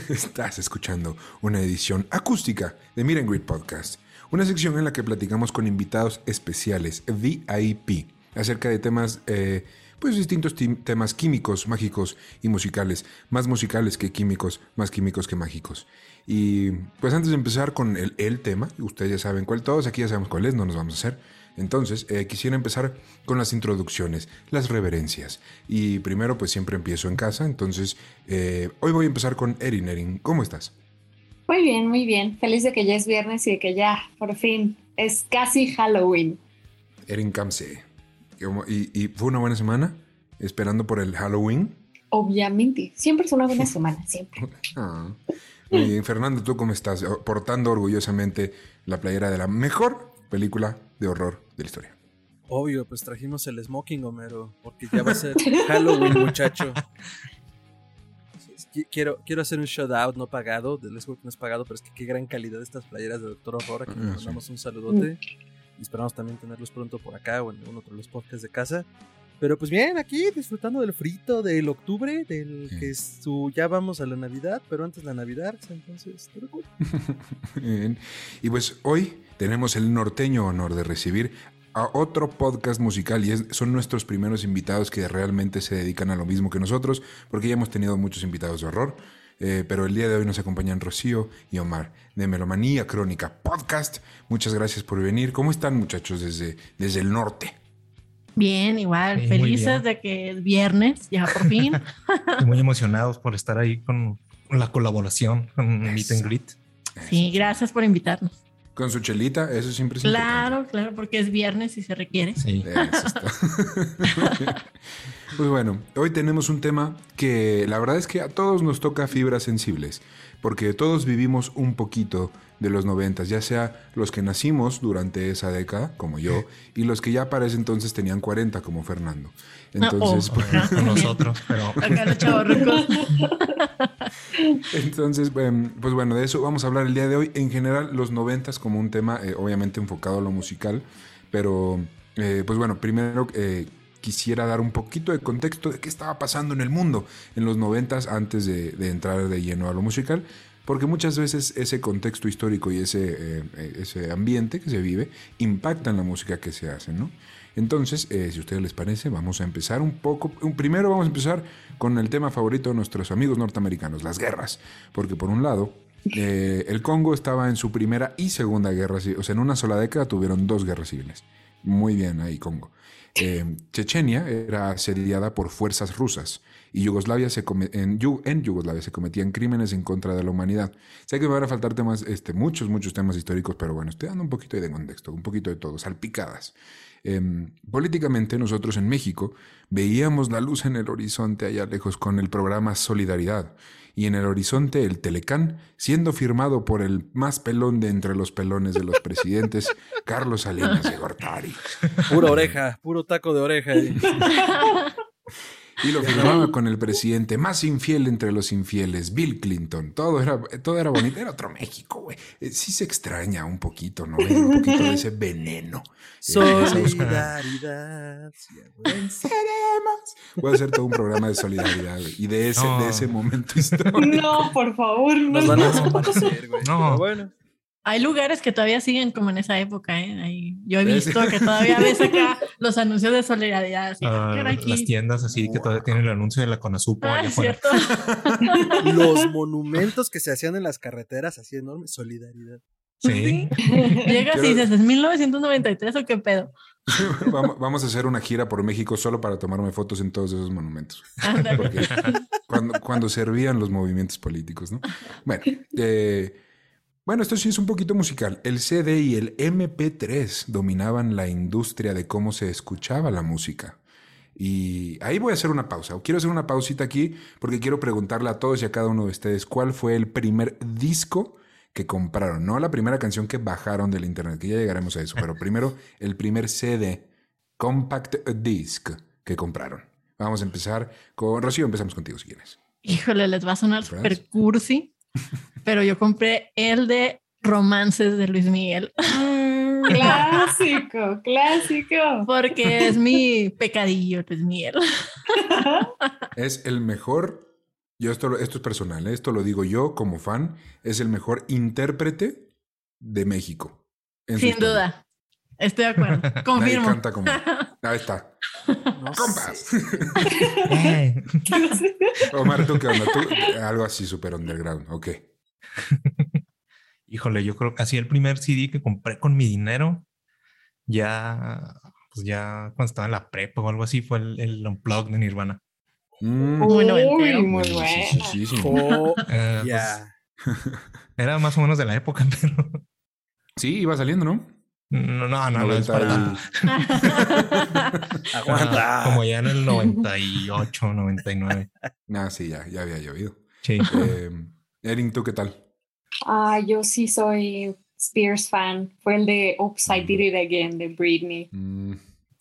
Estás escuchando una edición acústica de Miren Greet Podcast, una sección en la que platicamos con invitados especiales, VIP, acerca de temas, eh, pues distintos temas químicos, mágicos y musicales, más musicales que químicos, más químicos que mágicos. Y pues antes de empezar con el, el tema, ustedes ya saben cuál, todos aquí ya sabemos cuál es, no nos vamos a hacer. Entonces, eh, quisiera empezar con las introducciones, las reverencias. Y primero, pues siempre empiezo en casa. Entonces, eh, hoy voy a empezar con Erin. Erin, ¿cómo estás? Muy bien, muy bien. Feliz de que ya es viernes y de que ya, por fin, es casi Halloween. Erin Kamse. ¿Y, ¿Y fue una buena semana? ¿Esperando por el Halloween? Obviamente. Siempre es una buena semana, siempre. ah. Muy bien. Fernando, ¿tú cómo estás? Portando orgullosamente la playera de la mejor película de horror de la historia. Obvio, pues trajimos el smoking, Homero, porque ya va a ser Halloween, muchacho. Quiero, quiero hacer un shout out no pagado, del smoking no es pagado, pero es que qué gran calidad estas playeras de Doctor Horror. Aquí nos ah, mandamos un saludote. Y esperamos también tenerlos pronto por acá o en uno de los podcasts de casa. Pero pues bien, aquí disfrutando del frito del octubre, del que es su, ya vamos a la Navidad, pero antes la Navidad, entonces, bien. Y pues hoy tenemos el norteño honor de recibir a otro podcast musical y son nuestros primeros invitados que realmente se dedican a lo mismo que nosotros, porque ya hemos tenido muchos invitados de horror. Eh, pero el día de hoy nos acompañan Rocío y Omar de Melomanía Crónica Podcast. Muchas gracias por venir. ¿Cómo están muchachos desde, desde el norte? Bien, igual, felices de que es viernes, ya por fin. muy emocionados por estar ahí con la colaboración, con Meet and Greet. Sí, gracias por invitarnos. Con su chelita, eso siempre es Claro, claro, porque es viernes y se requiere. Sí. pues bueno, hoy tenemos un tema que la verdad es que a todos nos toca fibras sensibles, porque todos vivimos un poquito de los noventas, ya sea los que nacimos durante esa década, como yo, y los que ya para ese entonces tenían 40, como Fernando. Entonces, pues, nosotros, pero... Entonces, em, pues bueno, de eso vamos a hablar el día de hoy. En general, los noventas como un tema, eh, obviamente enfocado a lo musical, pero eh, pues bueno, primero eh, quisiera dar un poquito de contexto de qué estaba pasando en el mundo en los noventas antes de, de entrar de lleno a lo musical porque muchas veces ese contexto histórico y ese, eh, ese ambiente que se vive impacta en la música que se hace, ¿no? Entonces, eh, si a ustedes les parece, vamos a empezar un poco. Primero vamos a empezar con el tema favorito de nuestros amigos norteamericanos, las guerras. Porque por un lado, eh, el Congo estaba en su primera y segunda guerra civil. O sea, en una sola década tuvieron dos guerras civiles. Muy bien ahí, Congo. Chechenia era asediada por fuerzas rusas y Yugoslavia se en, en, Yugoslavia se cometían crímenes en contra de la humanidad. Sé que me van a faltar temas, este, muchos, muchos temas históricos, pero bueno, estoy dando un poquito de contexto, un poquito de todo, salpicadas. Em, políticamente nosotros en México veíamos la luz en el horizonte allá lejos con el programa Solidaridad y en el horizonte el Telecán, siendo firmado por el más pelón de entre los pelones de los presidentes, Carlos Salinas de Gortari. Pura oreja, puro taco de oreja. Y lo firmaba con el presidente más infiel entre los infieles, Bill Clinton. Todo era, todo era bonito. Era otro México, güey. Eh, sí se extraña un poquito, ¿no? Un poquito de ese veneno. Eh, solidaridad. Venceremos. Voy a hacer todo un programa de solidaridad, güey. Y de ese, de ese momento histórico. No, por favor, no. Nos van a desaparecer, güey. No. bueno. Hay lugares que todavía siguen como en esa época, ¿eh? yo he visto que todavía ves acá los anuncios de solidaridad. Ah, las tiendas así que todavía tienen el anuncio de la Conasupo. Ah, cierto. los monumentos que se hacían en las carreteras, así enormes, solidaridad. Sí. Llegas y dices, ¿es 1993 o qué pedo? vamos a hacer una gira por México solo para tomarme fotos en todos esos monumentos. cuando, cuando servían los movimientos políticos, ¿no? Bueno, eh, bueno, esto sí es un poquito musical. El CD y el MP3 dominaban la industria de cómo se escuchaba la música. Y ahí voy a hacer una pausa. O quiero hacer una pausita aquí porque quiero preguntarle a todos y a cada uno de ustedes cuál fue el primer disco que compraron. No la primera canción que bajaron del internet, que ya llegaremos a eso, pero primero el primer CD, Compact Disc, que compraron. Vamos a empezar con Rocío, empezamos contigo si quieres. Híjole, les va a sonar super cursi, pero yo compré el de Romances de Luis Miguel. Clásico, clásico. Porque es mi pecadillo, Luis Miguel. Es el mejor, yo esto, esto es personal, ¿eh? esto lo digo yo como fan, es el mejor intérprete de México. Sin duda. Estoy de acuerdo. Confirmo. Nadie canta como. Ahí está. No ¡Compas! Omar, ¿tú qué onda? ¿Tú, algo así súper underground, ok. Híjole, yo creo que así el primer CD que compré con mi dinero, ya, pues ya cuando estaba en la prepa o algo así, fue el, el Unplugged de Nirvana. Mm. Muy, muy, muy bueno. Sí, sí, sí, Oh, Eh, ya. pues, era más o menos de la época, pero Sí, iba saliendo, ¿no? No, no, no, no es 90 para. Aguanta. Como ya en el 98, 99. Ah, sí, ya, ya había llovido. Sí. Eh, Erin, ¿tú qué tal? Ah, yo sí soy Spears fan. Fue el de Oops, I Did It Again de Britney. Mm,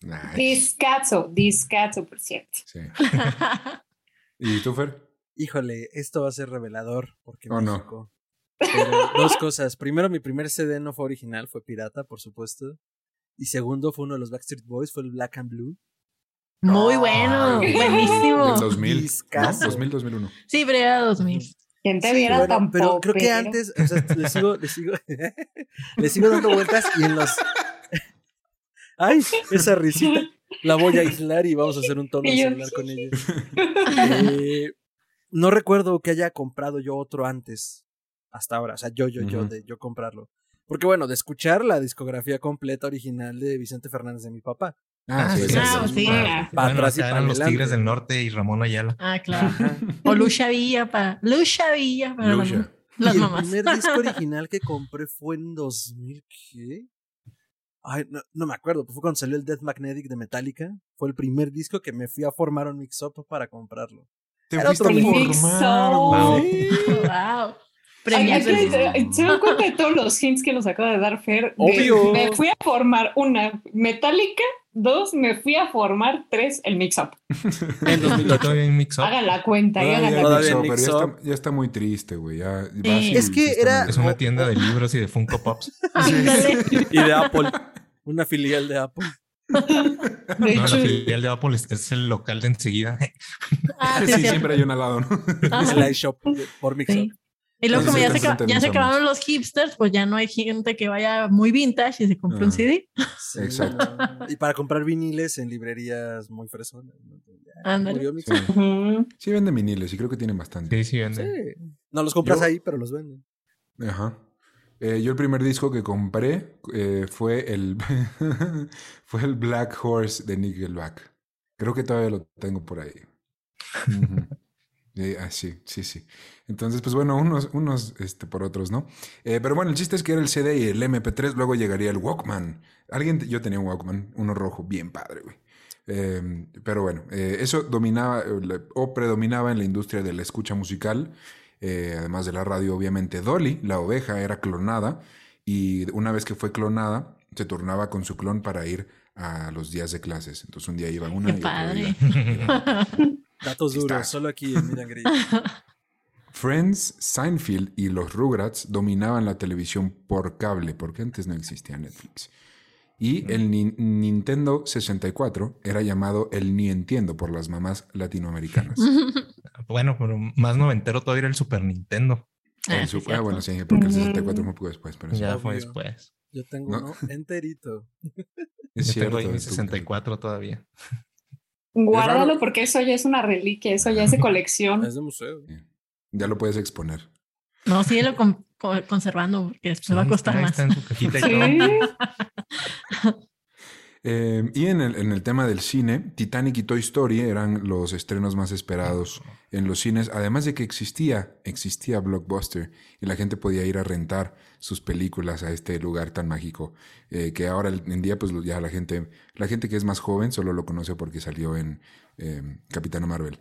nice. Discazo, discazo, por cierto. Sí. ¿Y tú, Fer? Híjole, esto va a ser revelador porque Oh, no. México. Pero dos cosas. Primero, mi primer CD no fue original, fue pirata, por supuesto. Y segundo, fue uno de los Backstreet Boys, fue el Black and Blue. Muy bueno, Ay, buenísimo. Del 2000. ¿no? Discazo. 2000, 2001. Sí, pero era 2000. ¿Quién te Sí, viera bueno, tan pero creo que antes, o sea, le sigo, le sigo, le sigo dando vueltas y en los. Ay, esa risita. La voy a aislar y vamos a hacer un tono de celular con ella. Eh, no recuerdo que haya comprado yo otro antes, hasta ahora. O sea, yo, yo, yo, Ujú. de yo comprarlo. Porque bueno, de escuchar la discografía completa original de Vicente Fernández de mi papá. Ah, sí, sí. sí, sí. sí. Pa' Bueno, atrás y acá pa' eran los. Tigres del Norte y Ramón Ayala. Ah, claro. Ajá. O Lucha Villa para Lucha Villa para las- Lucha. las y el mamás. primer disco original que compré fue en 2000, ¿qué? Ay, no, no me acuerdo, pero fue cuando salió el Death Magnetic de Metallica. Fue el primer disco que me fui a formar un mix-up para comprarlo. Te Era fuiste otro a formar, Wow. Wow. ¿Se dan cuenta de todos los hints que nos acaba de dar Fer? De- Obvio. Me fui a formar una Metallica, dos, me fui a formar tres, el mix-up. En Yo 2008. todavía en Mix Up. Hagan la cuenta, Todavía hagan la Todavía en pero ya está, ya está muy triste, güey. Ya Sí. Es que sí era- Es una tienda de libros y de Funko Pops. Ándale. Y de Apple. Una filial de Apple. De No, hecho, la filial de Apple es, es el local de enseguida. Ah, sí, Sí, siempre hay un al lado, ¿no? Ajá. El iShop por mix-up. Sí. Y luego, como ya se, ya acabaron los hipsters, pues ya no hay gente que vaya muy vintage y se compre un Ah. CD. Sí, Exacto. Y para comprar viniles en librerías muy fresonas. Ándale. Sí. Sí venden viniles y creo que tienen bastante. Sí, sí, vende. Sí. No los compras Yo- ahí, pero los venden. Ajá. Eh, yo el primer disco que compré eh, fue el fue el Black Horse de Nickelback. Creo que todavía lo tengo por ahí. Ujú. Eh, ah, sí, sí, sí. Entonces, pues bueno, unos, unos este, por otros, ¿no? Eh, pero bueno, el chiste es que era el CD y el MP3, luego llegaría el Walkman. Alguien, yo tenía un Walkman, uno rojo, bien padre, güey. Eh, pero bueno, eh, eso dominaba o predominaba en la industria de la escucha musical, además de la radio, obviamente. Dolly, la oveja, era clonada y una vez que fue clonada, se turnaba con su clon para ir a los días de clases. Entonces un día iba una Qué y otro padre. día. Datos Está. duros, solo aquí en Miran. Friends, Seinfeld y los Rugrats dominaban la televisión por cable, porque antes no existía Netflix. Y el Ni- Nintendo 64 era llamado el Ni Entiendo por las mamás latinoamericanas. Bueno, pero más noventero todavía era el Super Nintendo. Ah, El Super- ah, bueno, sí, porque el Ujú. 64 fue poco después, pero sí. Ya fue Obvio. después. Yo tengo No. uno enterito. Es Yo cierto. tengo ahí mi tú- 64 todavía. Guárdalo porque eso ya es una reliquia, eso ya es de colección. Es de museo. Ya lo puedes exponer. No, síguelo con- con- conservando porque después va a costar más. Está en su cajita y Sí. Eh, y en el, en el tema del cine, Titanic y Toy Story eran los estrenos más esperados en los cines, además de que existía, existía Blockbuster y la gente podía ir a rentar sus películas a este lugar tan mágico, eh, que ahora en día pues ya la gente, la gente que es más joven solo lo conoce porque salió en eh, Capitana Marvel.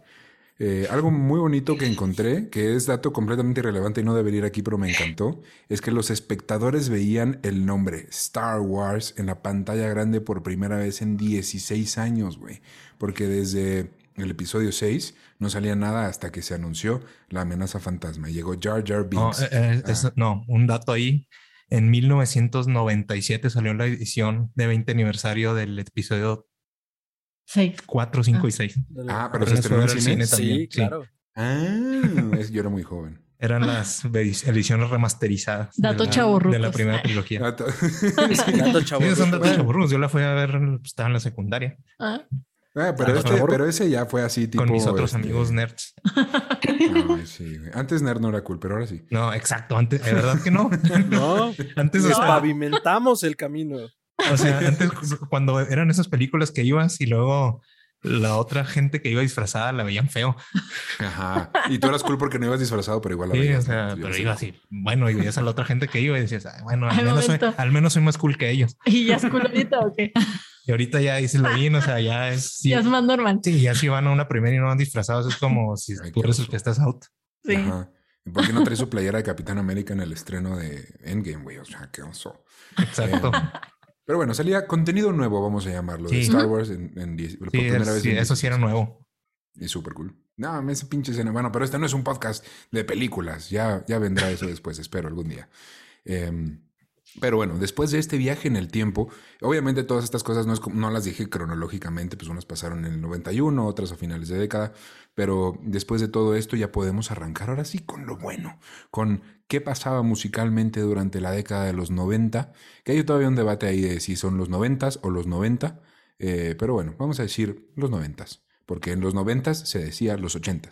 Eh, algo muy bonito que encontré, que es dato completamente irrelevante y no debería ir aquí, pero me encantó, es que los espectadores veían el nombre Star Wars en la pantalla grande por primera vez en 16 años, güey. Porque desde el episodio 6 no salía nada hasta que se anunció la amenaza fantasma. Llegó Jar Jar Binks. No, eh, Ah. no, un dato ahí. En 1997 salió la edición de 20 aniversario del episodio Sí. 4, 5 Ah. y 6. Ah, pero se Apenas estrenó en cine. cine también, Sí, sí. claro. Ah, es- yo era muy joven. Eran las edi- ediciones remasterizadas. de Dato la- chavorrucos. De la primera trilogía. Dato- Dato chavo. Sí, son datos. Yo la fui a ver, pues, estaba en la secundaria Ah, Ah, pero, Ah, este- pero ese ya fue así tipo... con mis otros este, amigos nerds. ay, sí, güey. Antes nerd no era cool, pero ahora sí. No, exacto. Antes, ¿de verdad que no? No, Antes, sea, pavimentamos el camino. O sea, antes cuando eran esas películas que ibas y luego la otra gente que iba disfrazada la veían feo. Ajá. Y tú eras cool porque no ibas disfrazado, pero igual la Sí, veías, pero iba así. Bueno, y veías a la otra gente que iba y decías, "Ay, bueno, al Al menos, soy, al menos soy más cool que ellos. ¿Y ya es culudito o qué? Y ahorita ya dices lo bien, o sea, ya es. Sí, Ya es más normal. sí, ya si van a una primera y no van disfrazados, es como si Ay, tú que estás out. Sí. Ajá. ¿Y ¿Por qué no trae su playera de Capitán América en el estreno de Endgame, güey? O sea, qué oso. Exacto. Pero bueno, salía contenido nuevo, vamos a llamarlo, de. Star Wars en, en diez- por primera es- vez. sí, en eso sí era 16. nuevo. Y súper cool. No, ese pinche escena. Bueno, pero este no es un podcast de películas. Ya, ya vendrá eso después, espero algún día. Em, pero bueno, después de este viaje en el tiempo, obviamente todas estas cosas no, es como- no las dije cronológicamente, pues unas pasaron en el 91, otras a finales de década, pero después de todo esto ya podemos arrancar ahora sí con lo bueno, con qué pasaba musicalmente durante la década de los 90, que hay todavía un debate ahí de si son los 90 o los 90, eh, pero bueno, vamos a decir los 90 porque en los 90 se decía los 80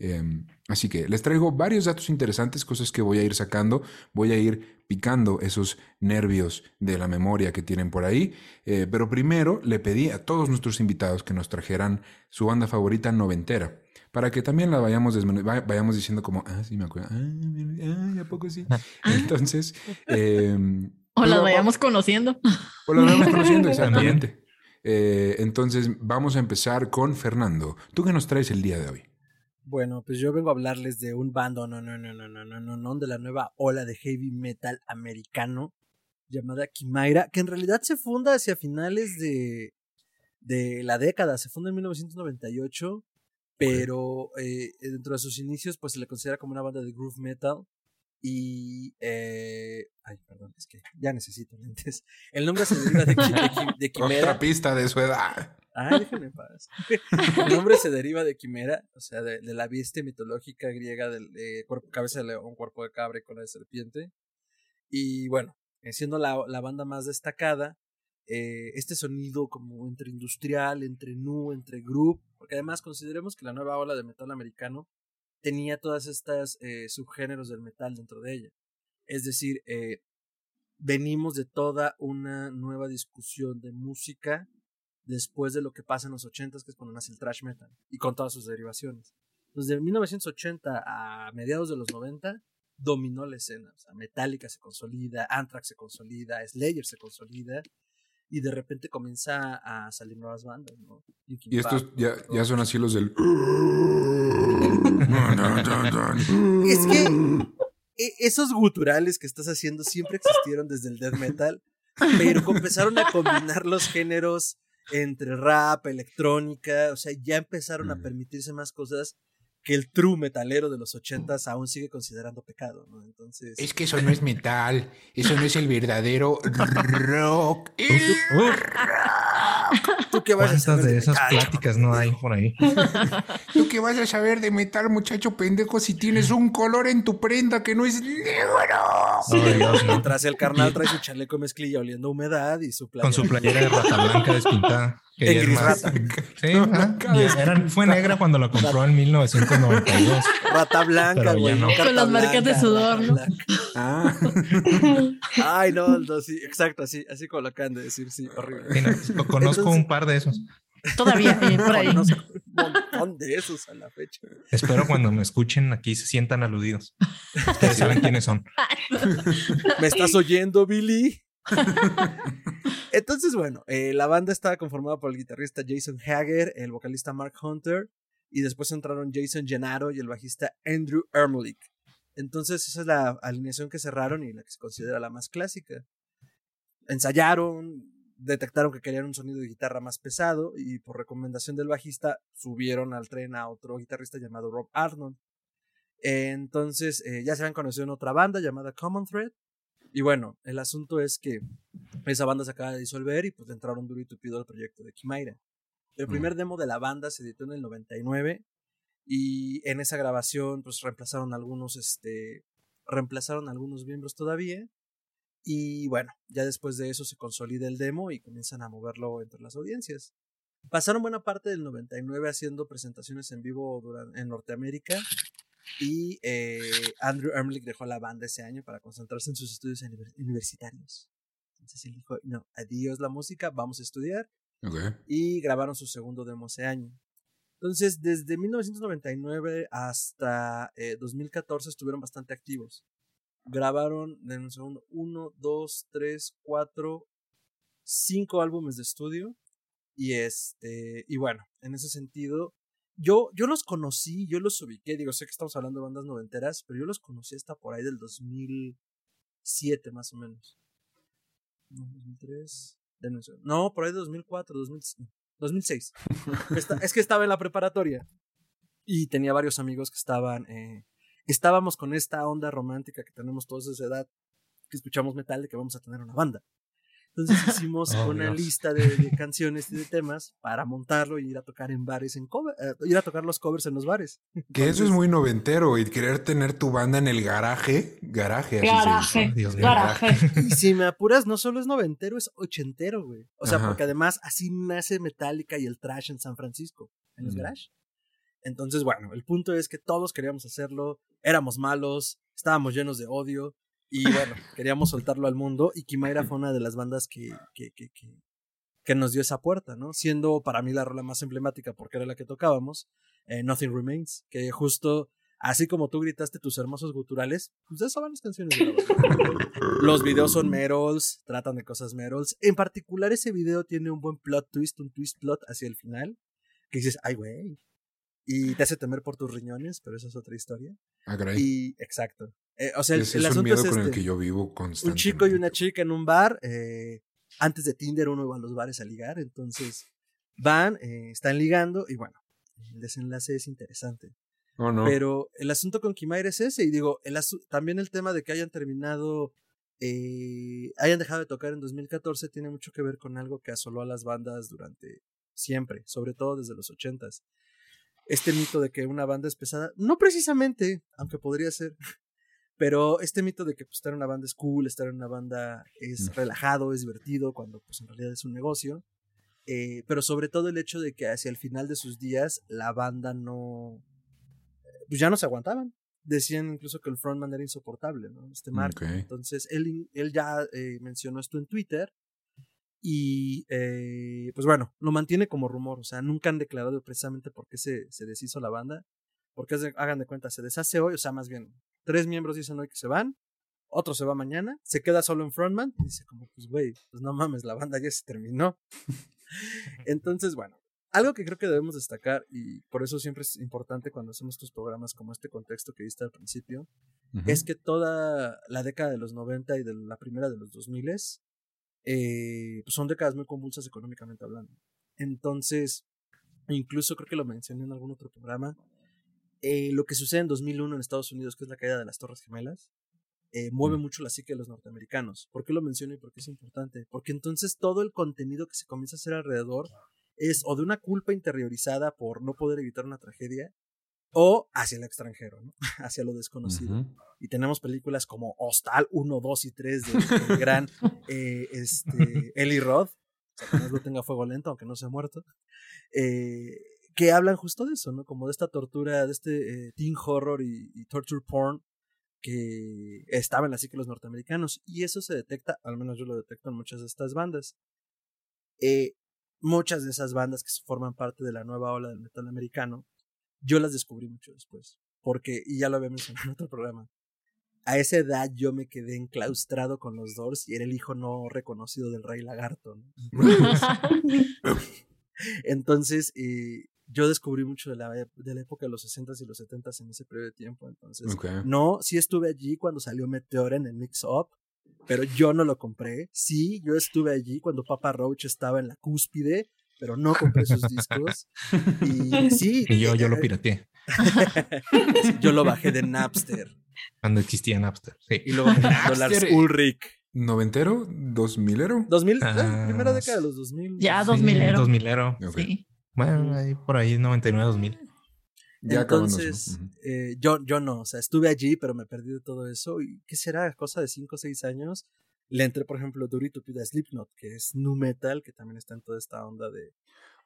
eh, así que les traigo varios datos interesantes, cosas que voy a ir sacando, voy a ir picando esos nervios de la memoria que tienen por ahí, eh, pero primero le pedí a todos nuestros invitados que nos trajeran su banda favorita noventera, para que también la vayamos, vayamos diciendo como, ah, sí me acuerdo, ah, ah, ¿a poco sí? Entonces, eh, O pues, las va- vayamos conociendo. o la vamos conociendo, exactamente. Eh, entonces, vamos a empezar con Fernando. ¿Tú qué nos traes el día de hoy? Bueno, pues yo vengo a hablarles de un bando, no, no, no, no, no, no, no, no, de la nueva ola de heavy metal americano llamada Kimaira, que en realidad se funda hacia finales de, de la década, se funda en 1998, pero eh, dentro de sus inicios pues se le considera como una banda de groove metal y... Eh, ay, perdón, es que ya necesito lentes. El nombre se deriva de, Quimera. Otra pista de su edad. Ay, déjenme en paz. El nombre se deriva de quimera, o sea, de, de la bestia mitológica griega del de cuerpo, cabeza de león, cuerpo de cabra y cola de serpiente. Y bueno, eh, siendo la, la banda más destacada, eh, este sonido como entre industrial, entre nu, entre group, porque además consideremos que la nueva ola de metal americano tenía todas estas eh, subgéneros del metal dentro de ella. Es decir, eh, venimos de toda una nueva discusión de música después de lo que pasa en los 80 que es cuando nace el thrash metal y con todas sus derivaciones. Desde 1980 a mediados de los 90 dominó la escena, o sea, Metallica se consolida, Anthrax se consolida, Slayer se consolida y de repente comienza a salir nuevas bandas, ¿no? Linkin Y estos Park, ya, ya son así los del. Es que e- esos guturales que estás haciendo siempre existieron desde el death metal, pero empezaron a combinar los géneros entre rap, electrónica, o sea, ya empezaron a permitirse más cosas que el true metalero de los ochentas aún sigue considerando pecado, ¿no? Entonces, Es que eso no es metal. Eso no es el verdadero rock. El rock. ¿Tú qué vas a ¿Cuántas saber de de esas metal? pláticas no hay por ahí? ¿Tú qué vas a saber de metal, muchacho pendejo, si tienes un color en tu prenda que no es negro? No. Mientras el carnal trae su chaleco mezclilla oliendo humedad y su Con playera. su playera de rata blanca despintada. Que En ya es gris más- rata. Sí, No, fue negra cuando la compró en 1992. Rata blanca, güey. no. Con las marcas de sudor, ¿no? Ah, Ay, no, no, sí, exacto, así, así como lo acaban de decir, sí, horrible. Sí, no, conozco Entonces- un par de esos. Todavía, eh, por ahí. Conozco un montón de esos a la fecha. Espero cuando me escuchen aquí se sientan aludidos. Ustedes saben quiénes son. ¿Me estás oyendo, Billy? Entonces, bueno, eh, la banda estaba conformada por el guitarrista Jason Hager, el vocalista Mark Hunter, y después entraron Jason Gennaro y el bajista Andrew Ermlich. Entonces, esa es la alineación que cerraron y la que se considera la más clásica. Ensayaron, detectaron que querían un sonido de guitarra más pesado y por recomendación del bajista subieron al tren a otro guitarrista llamado Rob Arnold. Entonces, eh, ya se habían conocido en otra banda llamada Common Thread. Y bueno, el asunto es que esa banda se acaba de disolver y pues entraron duro y tupido al proyecto de Kimaira. El primer demo de la banda se editó en el 99 y en esa grabación pues reemplazaron algunos, este, reemplazaron algunos miembros todavía. Y bueno, ya después de eso se consolida el demo y comienzan a moverlo entre las audiencias. Pasaron buena parte del 99 haciendo presentaciones en vivo duran- en Norteamérica y eh, Andrew Ermlich dejó la banda ese año para concentrarse en sus estudios univer- universitarios. Entonces él dijo, no, adiós la música, vamos a estudiar. Y grabaron su segundo demo ese año. Entonces, desde 1999 hasta eh, 2014 estuvieron bastante activos. Grabaron, en un segundo, uno, dos, tres, cuatro, cinco álbumes de estudio. Y este, y bueno, en ese sentido, yo, yo los conocí, yo los ubiqué, digo, sé que estamos hablando de bandas noventeras, pero yo los conocí hasta por ahí del 2007 más o menos. No, 2003, denme un segundo. no, por ahí de 2004, 2000 2006. Esta- es que estaba en la preparatoria y tenía varios amigos que estaban, eh, estábamos con esta onda romántica que tenemos todos a esa edad, que escuchamos metal de que vamos a tener una banda. Entonces hicimos Oh, una Dios. lista de, de canciones y de temas para montarlo y ir a tocar en bares, en cover, eh, ir a tocar los covers en los bares. Que eso es muy noventero y querer tener tu banda en el garaje. Garaje, así Garaje. dice. Dios mío. Garaje. Y si me apuras, no solo es noventero, es ochentero, güey. O sea, Ajá. porque además así nace Metallica y el trash en San Francisco, en los Ujú. garage. Entonces, bueno, el punto es que todos queríamos hacerlo, éramos malos, estábamos llenos de odio y bueno, queríamos soltarlo al mundo y Kimaira fue una de las bandas que, que, que, que, que nos dio esa puerta, ¿no? Siendo para mí la rola más emblemática porque era la que tocábamos, eh, Nothing Remains, que justo así como tú gritaste tus hermosos guturales, pues eso van las canciones de la banda. Los videos son Merols, tratan de cosas Merols. En particular, ese video tiene un buen plot twist, un twist plot hacia el final. Que dices, ay, güey. Y te hace temer por tus riñones, pero esa es otra historia. Ah, caray. Y, exacto. Eh, o sea, el, Ese el es un asunto miedo es con el este. que yo vivo Un constantemente. chico y una chica en un bar. eh, antes de Tinder uno iba a los bares a ligar. Entonces van, eh, están ligando y bueno, el desenlace es interesante. Oh, no. Pero el asunto con Kimaira es ese, y digo, el también el tema de que hayan terminado, eh, hayan dejado de tocar en 2014 tiene mucho que ver con algo que asoló a las bandas durante siempre, sobre todo desde los 80s. Este mito de que una banda es pesada, no precisamente, aunque podría ser, pero este mito de que pues, estar en una banda es cool, estar en una banda es relajado, es divertido, cuando pues en realidad es un negocio. Eh, pero sobre todo el hecho de que hacia el final de sus días la banda no, pues ya no se aguantaban. Decían incluso que el frontman era insoportable, ¿no? Este Mark. Ok. Entonces, él, él ya eh, mencionó esto en Twitter. Y eh, pues bueno, lo mantiene como rumor. O sea, nunca han declarado precisamente por qué se, se deshizo la banda. Porque de- hagan de cuenta, se deshace hoy. O sea, más bien, tres miembros dicen hoy que se van. Otro se va mañana. Se queda solo en frontman. Y dice, como, pues güey, pues no mames, la banda ya se terminó. Entonces, bueno, algo que creo que debemos destacar, y por eso siempre es importante cuando hacemos estos programas como este contexto que diste al principio, es que toda la década de los 90 y de la primera de los 2000 eh, pues son décadas muy convulsas económicamente hablando. Entonces, incluso creo que lo mencioné en algún otro programa, eh, lo que sucede en 2001 en Estados Unidos, que es la caída de las Torres Gemelas, eh, mueve Mm. mucho la psique de los norteamericanos. ¿Por qué lo menciono y por qué es importante? Porque entonces todo el contenido que se comienza a hacer alrededor es o de una culpa interiorizada por no poder evitar una tragedia o hacia el extranjero, ¿no? hacia lo desconocido. Y tenemos películas como Hostal 1, 2 y 3 del gran eh, este, Eli Roth, no lo tenga fuego lento, aunque no se ha muerto, eh, que hablan justo de eso, ¿no? Como de esta tortura, de este eh, teen horror y, y, torture porn que estaba en la psique de los norteamericanos. Y eso se detecta, al menos yo lo detecto en muchas de estas bandas. Eh, muchas de esas bandas que forman parte de la nueva ola del metal americano, yo las descubrí mucho después. Porque, y ya lo había mencionado en otro programa, a esa edad yo me quedé enclaustrado con los Doors y era el hijo no reconocido del Rey Lagarto. Entonces, eh, yo descubrí mucho de la, de la época de los 60s y los 70s en ese periodo de tiempo. Entonces, no, sí estuve allí cuando salió Meteora en el Mix Up, pero yo no lo compré. Sí, yo estuve allí cuando Papa Roach estaba en la cúspide, pero no compré sus discos. Y sí. Y yo, yo lo pirateé. yo lo bajé de Napster. Cuando existía Napster, sí. Y luego Lars Ulrich. ¿Noventero? ¿Dos milero? ¿Dos mil? Ah, primera década de los dos mil. Ya, dos milero. Dos milero. Sí. Bueno, ahí por ahí 99, 2000. Ya Entonces, eh, yo, yo no, o sea, estuve allí, pero me perdí de todo eso. ¿Y qué será? Cosa de 5 o 6 años. Le entré, por ejemplo, Durito Pida Slipknot, que es nu metal, que también está en toda esta onda de.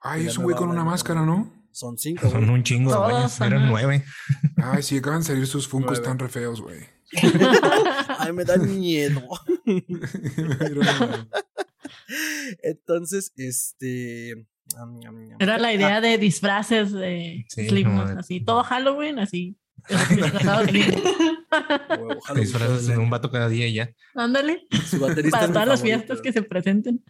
Ay, es un güey con una máscara, ¿no? Son cinco. Son un chingo de güeyes, eran nueve. Ay, sí, acaban de salir sus funcos tan re feos, güey. Ay, me da miedo. Entonces, este. Era la idea de disfraces de sí, así, todo Halloween, así. disfraces de un vato cada día y ya. Ándale. Para todas las fiestas que se presenten.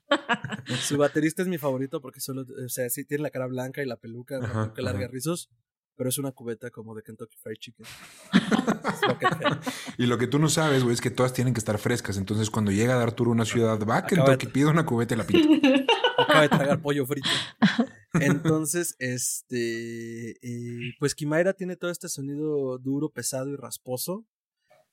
Su baterista es mi favorito porque solo, o sea, sí tiene la cara blanca y la peluca, la peluca larga rizos, pero es una cubeta como de Kentucky Fried Chicken. y lo que tú no sabes, güey, es que todas tienen que estar frescas. Entonces, cuando llega a Arturo a una ciudad, va a Kentucky, pide una cubeta y la pinta. Acaba de tragar pollo frito. Entonces, este. Eh, pues Kimaira tiene todo este sonido duro, pesado y rasposo.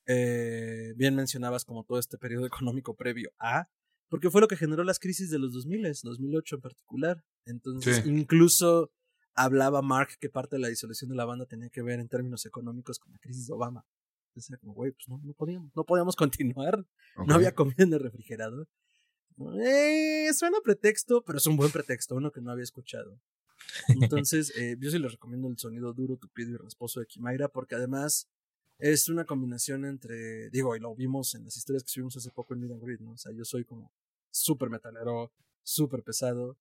Eh, bien mencionabas como todo este periodo económico previo a. Porque fue lo que generó las crisis de los 2000, 2008 en particular. Entonces, incluso hablaba Mark que parte de la disolución de la banda tenía que ver en términos económicos con la crisis de Obama. Entonces era como, güey, pues no, no podíamos, no podíamos continuar. No había comida en el refrigerador. Eh, suena pretexto, pero es un buen pretexto, uno que no había escuchado. Entonces, eh, yo sí les recomiendo el sonido duro, tupido y rasposo de Kimaira, porque además es una combinación entre, digo, y lo vimos en las historias que subimos hace poco en Mid Grid, ¿no? O sea, yo soy como súper metalero, súper pesado,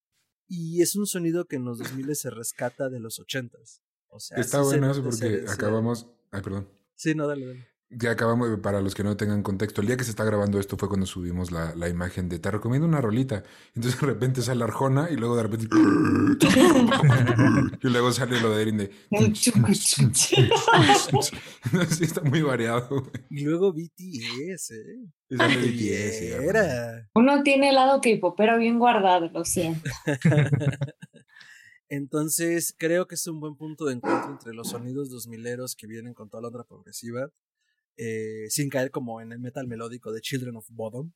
y es un sonido que en los 2000 se rescata de los 80s. O sea, Está bueno eso porque acabamos. Ay, perdón. Sí, no, dale, dale. Ya acabamos, para los que no tengan contexto, el día que se está grabando esto fue cuando subimos la, la imagen de te recomiendo una rolita. Entonces de repente sale Arjona y luego de repente. y luego sale lo de Erin de. sí, está muy variado. Y luego BTS, ¿eh? BTS, Uno tiene el lado tipo, pero bien guardado, lo siento. Entonces, creo que es un buen punto de encuentro entre los sonidos dos mileros que vienen con toda la onda progresiva eh, sin caer como en el metal melódico de Children of Bodom,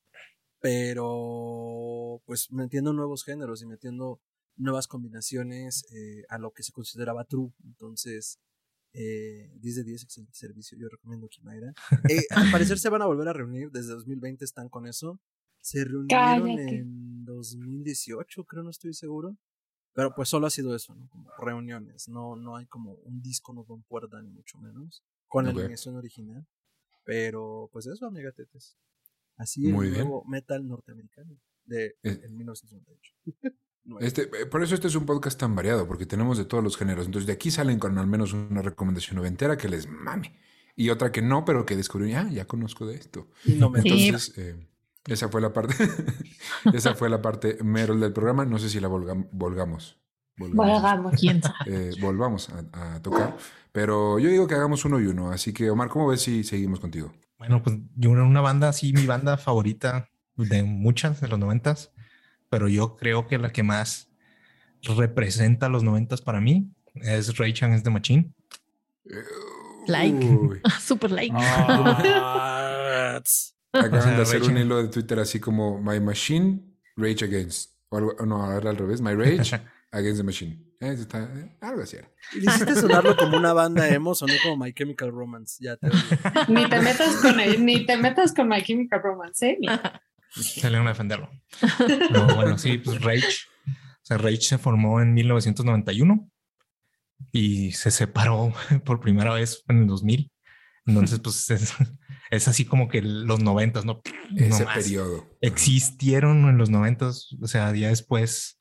pero pues metiendo nuevos géneros y metiendo nuevas combinaciones eh, a lo que se consideraba true. Entonces, eh, 10 de 10, excelente servicio. Yo recomiendo Kimaira. Eh, al parecer se van a volver a reunir. Desde 2020 están con eso. Se reunieron en 2018, creo, no estoy seguro. Pero pues solo ha sido eso, ¿no? Como reuniones. No, no hay como un disco no con puerta, ni mucho menos. Con la animación original. Pero pues eso, amiga Tetes. Así el nuevo metal norteamericano de 1998. Este, eh, por eso este es un podcast tan variado, porque tenemos de todos los géneros. Entonces, de aquí salen con al menos una recomendación noventera que les mame. Y otra que no, pero que descubrí, ah, ya conozco de esto. Entonces, eh, esa fue la parte, esa fue la parte Merol del programa. No sé si la volgamos. Volvamos. Volvamos. Eh, volvamos a, a tocar. Pero yo digo que hagamos uno y uno. Así que, Omar, ¿cómo ves si seguimos contigo? Bueno, pues yo una banda así, mi banda favorita de muchas de los noventas, pero yo creo que la que más representa los noventas para mí es Ray Chan es de Machine. Like, super like. Acaban de hacer un hilo de Twitter así como My Machine, Rage Against. O no, ahora al revés, My Rage, Against the Machine. Eh, está, eh, algo así era. Y hiciste sonarlo como una banda emo, sonó como My Chemical Romance. Ya te Ni te metas con, ni te metas con My Chemical Romance, ¿eh? Salieron a defenderlo. Pero bueno, sí, pues Rage. O sea, Rage se formó en 1991 y se separó por primera vez en el 2000. Entonces, pues es, es así como que los noventas, ¿no? Ese más. periodo. Existieron en los noventas, o sea, ya después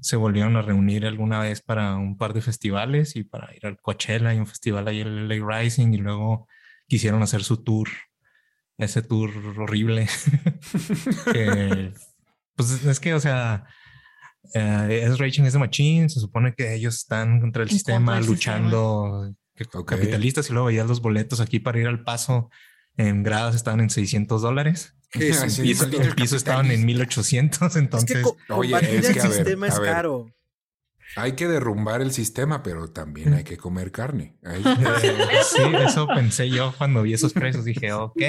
se volvieron a reunir alguna vez para un par de festivales y para ir al Coachella y un festival ahí el LA Rising y luego quisieron hacer su tour, ese tour horrible. que, pues es que, o sea, eh, es Raging is the Machine, se supone que ellos están contra el sistema, contra luchando que- Ok. capitalistas y luego veías los boletos aquí para ir al paso en gradas estaban en 600 dólares. ¿Qué es? El Sí, piso, maldito el piso estaban en capitalismo. 1800, Es que entonces... Oye, es el que, a ver, sistema es a ver. caro. Hay que derrumbar el sistema, pero también hay que comer carne. Sí, eso pensé yo cuando vi esos precios. Dije, ok,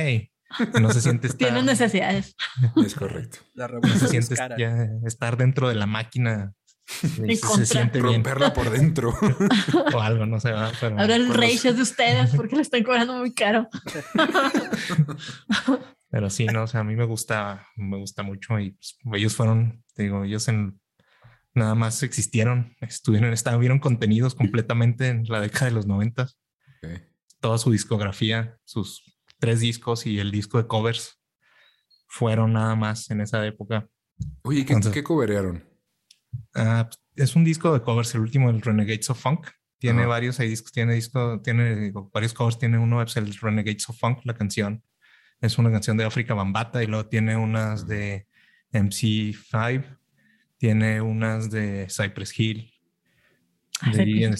no se siente estar, Tienen necesidades. es correcto. La no se es siente ya estar dentro de la máquina. Se, se- se contra. siente bien Romperla por dentro. o algo, no sé. ¿verdad? Pero, Ahora el es de ustedes porque lo están cobrando muy caro. pero sí, no, o sea, a mí me gusta, me gusta mucho y pues, ellos fueron, te digo, ellos en nada más existieron, estuvieron, estuvieron contenidos completamente en la década de los noventas. Ok. toda su discografía, sus tres discos y el disco de covers fueron nada más en esa época. Oye, ¿qué, Entonces- ¿qué coberearon? Ah, es un disco de covers, el último, el Renegades of Funk. Tiene varios, hay discos, tiene disco, tiene digo, varios covers. Tiene uno, es el Renegades of Funk, la canción. Es una canción de África Bambata y luego tiene unas de MC5, tiene unas de Cypress Hill, Ah, de Ian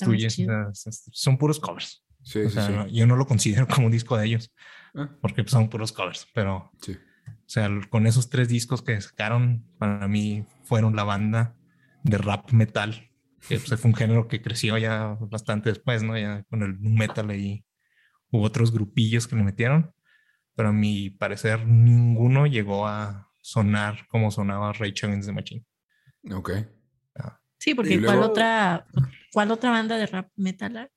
son puros covers. Sí, O sí, sea, sí. yo no lo considero como un disco de ellos Ah, porque son puros covers, pero sí. o sea, con esos tres discos que sacaron, para mí fueron la banda de rap metal, que pues, fue un género que creció ya bastante después, ¿no? Ya con el metal ahí hubo otros grupillos que le metieron, pero a mi parecer ninguno llegó a sonar como sonaba Rage Against the Machine. Ok. Sí, Y porque luego- ¿cuál otra, cuál otra banda de rap metal?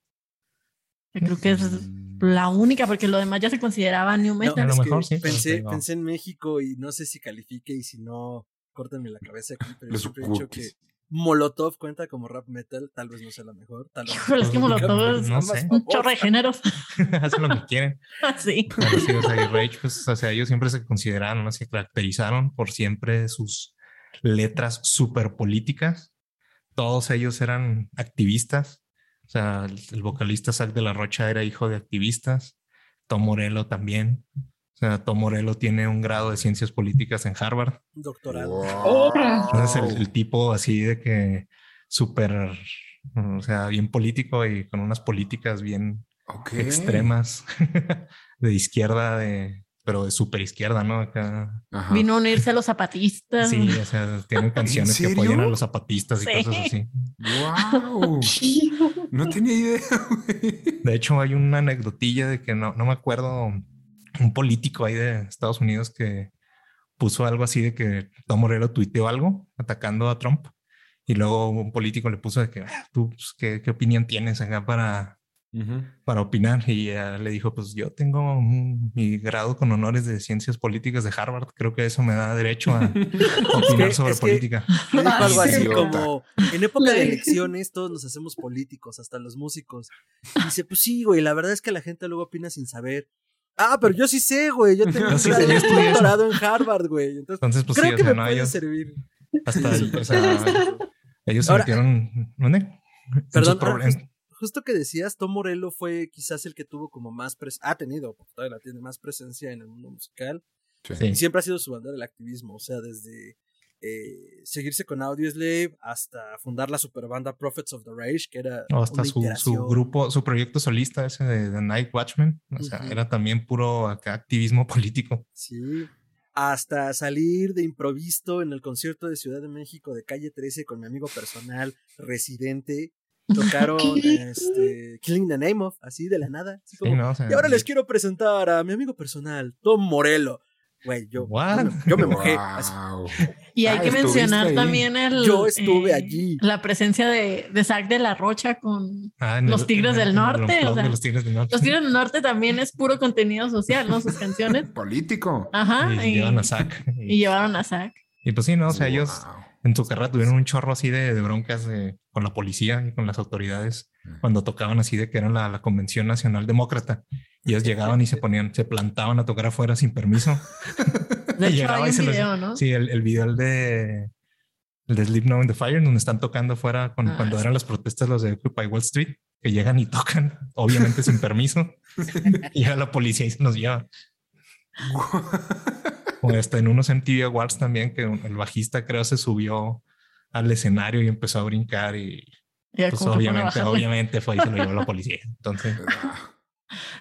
creo que es Mm, la única, porque lo demás ya se consideraba new No, metal. a lo mejor sí, Pensé, digo- pensé en México y no sé si califique y si no, córtenme la cabeza aquí, pero yo Los siempre he dicho que. Molotov cuenta como rap metal, tal vez no sea la mejor, tal vez Híjole, es que Molotov es No sé. un chorro de géneros. Hacen lo que quieren. sí. Pero sí, o sea, y Rage, pues, o sea, ellos siempre se consideraron, ¿no? se caracterizaron por siempre sus letras súper políticas. Todos ellos eran activistas. O sea, el, el vocalista Zack de la Rocha era hijo de activistas. Tom Morello también. Sea, Tom Morello tiene un grado de ciencias políticas en Harvard. doctorado. Wow. Entonces, el, el tipo así de que súper, o sea, bien político y con unas políticas bien extremas de izquierda, de, pero de super izquierda, ¿no? Acá. Ajá. Vino a unirse a los zapatistas. Sí, o sea, tienen canciones que apoyan a los zapatistas y Sí. cosas así. Wow. No tenía idea, güey. De hecho, hay una anecdotilla de que no, no me acuerdo, un político ahí de Estados Unidos que puso algo así de que Tom Morello tuiteó algo atacando a Trump y luego un político le puso de que "Ah, tú, pues, ¿qué, qué opinión tienes acá para, para opinar y ella le dijo, pues yo tengo un- mi grado con honores de ciencias políticas de Harvard, creo que eso me da derecho a opinar sobre es que- política. Algo así como, en época de Le- elecciones todos nos hacemos políticos, hasta los músicos. Y dice, pues sí, güey, la verdad es que la gente luego opina sin saber. Ah, pero yo sí sé, güey, yo tengo un sí un doctorado en Harvard, güey. Entonces, Entonces, pues creo sí, o que sea, me no, puede ellos servir. hasta el- o sea, ellos se Ahora- metieron, ¿dónde? Perdón, ah, en- Justo que decías, Tom Morello fue quizás el que tuvo como más pres ha tenido, porque todavía tiene más presencia en el mundo musical. Sí. Sí. Y siempre ha sido su bandera el activismo, o sea, desde eh, seguirse con Audioslave hasta fundar la superbanda Prophets of the Rage, que era O hasta una su, su grupo, su proyecto solista ese de The Night Watchman. O sea, era también puro acá activismo político. Sí. Hasta salir de improviso en el concierto de Ciudad de México de calle 13 con mi amigo personal, residente. Tocaron este, Killing the Name of, así de la nada. así Sí, como, ¿no? O sea, Y ahora les quiero presentar a mi amigo personal, Tom Morello. Güey, yo, me- yo me mojé. así. Y hay Ah, que ¿estuviste mencionar ahí? también el, Yo estuve eh, allí. la presencia de, de Zack de la Rocha con Ah, Los el- Tigres del Norte, o sea, de los Tigres del Norte. Los Tigres del Norte también es puro contenido social, ¿no? Sus canciones. Político. Ajá. y, Y, llevan a Zack. y llevaron a Zack. Y pues sí, no, o sea, ellos Wow. en su carrera tuvieron un chorro así de, de broncas de- con la policía y con las autoridades cuando tocaban así de que eran la, la Convención Nacional Demócrata. Y ellos llegaban y se ponían, se plantaban a tocar afuera sin permiso. De hecho, Llegaba hay y un se los- video, ¿no? Sí, el, el video el de el de Sleep Now in the Fire, donde están tocando afuera con- Ah, cuando sí. eran las protestas los de Occupy Wall Street, que llegan y tocan, obviamente sin permiso. y llega la policía y se los lleva. O hasta en unos MTV Awards también, que el bajista creo se subió al escenario y empezó a brincar y Ya pues obviamente, obviamente fue y se lo llevó la policía. Entonces,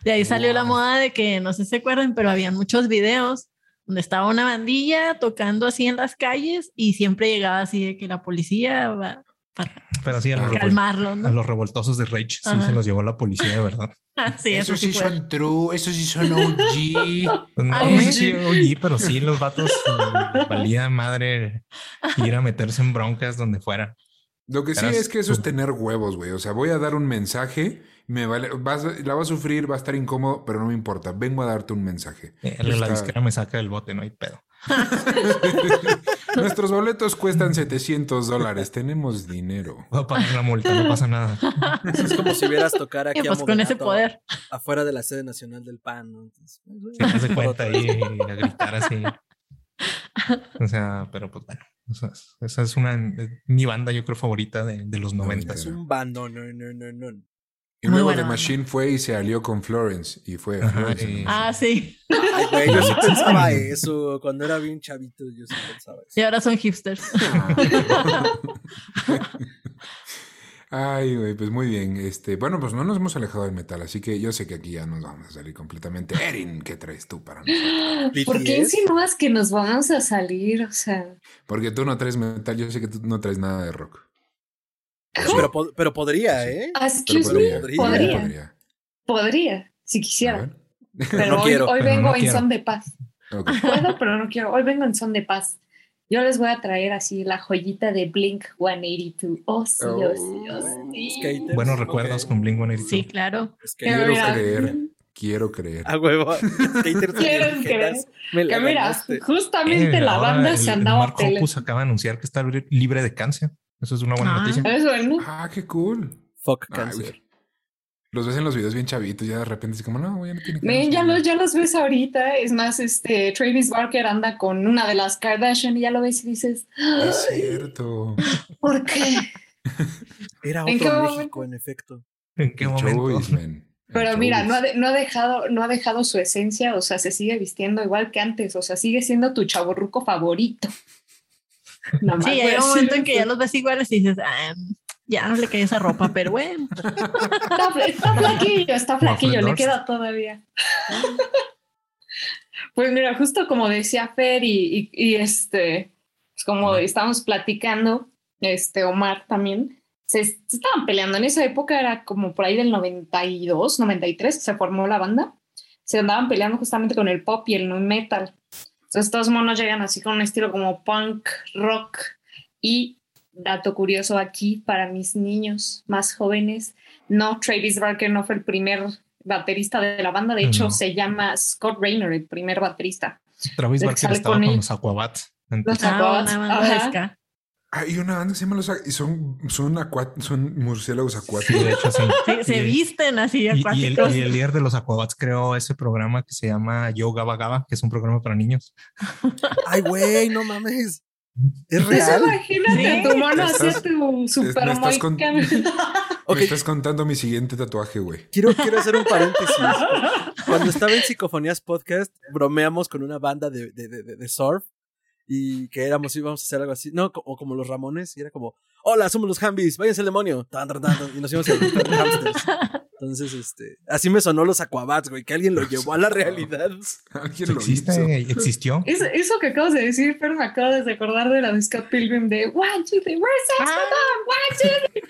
De ahí salió la Wow. moda de que, no sé si se acuerdan, pero habían muchos videos donde estaba una bandilla tocando así en las calles y siempre llegaba así de que la policía va para pero sí, a los, revol- calmarlo, a ¿no? los revoltosos de Rage sí se los llevó la policía de verdad. Ah, sí, eso sí fue. son true, esos sí son OG. No, Ay, sí. sí, oye, pero sí, los vatos eh, valía madre ir a meterse en broncas donde fuera. Lo que sí es que eso es tener huevos, güey. O sea, voy a dar un mensaje, me vale, vas a- la va a sufrir, va a estar incómodo, pero no me importa. Vengo a darte un mensaje. Eh, la Está- disquera me saca del bote, no hay pedo. Nuestros boletos cuestan 700 dólares. Tenemos dinero. Voy a pagar la multa, no pasa nada. Eso es como si vieras tocar aquí a pues con ese poder. afuera de la sede nacional del PAN, ¿no? Entonces, pues, Se hace cuenta ahí a gritar así. O sea, pero pues bueno, o sea, esa es una mi banda, yo creo, favorita de, de los noventas. Es un bando, no, no, no, no. Y Muy luego The banda. Machine fue y se alió con Florence. Y fue Ajá, Florence. y- Ah, sí. Ay, güey, yo sí pensaba eso. Cuando era bien chavito, yo sí pensaba eso. Y ahora son hipsters. Ay, güey, pues muy bien. Este, bueno, pues no nos hemos alejado del metal, así que yo sé que aquí ya nos vamos a salir completamente. Erin, ¿qué traes tú para nosotros? ¿Por qué insinúas que nos vamos a salir? O sea, Porque tú no traes metal, yo sé que tú no traes nada de rock. Pero, pero podría, ¿eh? Pero excuse podría, me, podría. podría, podría. podría, si quisiera. Pero No hoy, quiero. hoy Pero vengo no en quiero. son de paz. Ok. Puedo, pero no quiero. Hoy vengo en son de paz. Yo les voy a traer así la joyita de Blink 182. Oh, sí, oh, sí, oh, sí. Skater. Buenos recuerdos Ok. con Blink 182. Sí, claro. Es que Quiero mira, creer, quiero creer. A huevo. ¿Quieres viejitas, me Que mira, justamente Eh, la banda el- se andaba peleando. Hoppus acaba de anunciar que está libre de cáncer. Eso es una buena Ah. noticia. Es bueno. Ah, qué cool. Fuck Ay, cáncer. Los ves en los videos bien chavitos, ya de repente es como, no, güey, ya no tiene Ven, ya güey". los, ya los ves ahorita. Es más, este Travis Barker anda con una de las Kardashian y ya lo ves y dices, Es cierto. ¿por qué? Era ¿En qué otro momento? México, en efecto. ¿En qué momento? choice, man. El Pero mira, no ha, de- no, ha dejado, no ha dejado su esencia, o sea, se sigue vistiendo igual que antes, o sea, sigue siendo tu chaborruco favorito. Nada más Sí, hay un momento en que ya los ves iguales y dices, ah, ya no le cae esa ropa, pero bueno. Está, está flaquillo, está flaquillo, le queda todavía. Pues mira, justo como decía Fer y, y- y este, pues como estábamos platicando, este Omar también, se, se estaban peleando. En esa época era como por ahí del 92, 93, se formó la banda. Se andaban peleando justamente con el pop y el nu metal. Entonces estos monos llegan así con un estilo como punk, rock y dato curioso aquí para mis niños más jóvenes, no, Travis Barker no fue el primer baterista de la banda, de hecho No. se llama Scott Raynor, el primer baterista. Travis Barker estaba con los Aquabats. Los Ah, Aquabats, Hay una banda que se llama Los y son, son, son murciélagos Sí, acuáticos. de hecho, sí. Se, visten así Y, y el, acuáticos. y el líder de los Aquabats creó ese programa que se llama Yo Gaba Gaba, que es un programa para niños. Ay, güey, no mames. ¿Es real? imagínate, Sí. tu mono Estás- hacía tu super me estás con- Me estás contando mi siguiente tatuaje, güey. quiero, quiero hacer un paréntesis. Cuando estaba en Psicofonías Podcast, bromeamos con una banda de, de- de surf y que éramos, íbamos a hacer algo así, no, o como los Ramones, y era como, hola, somos los Hambis, váyanse al demonio, Tan, tan, tan, y nos íbamos a hamsters. Entonces, este, así me sonó los Aquabats, güey, que alguien lo llevó a la realidad. Alguien lo ¿Existe? hizo. ¿Existió? Eso, eso que acabas de decir, pero me acabo de recordar de la de Scott Pilgrim de One, two, three, where's Sex One, two, three.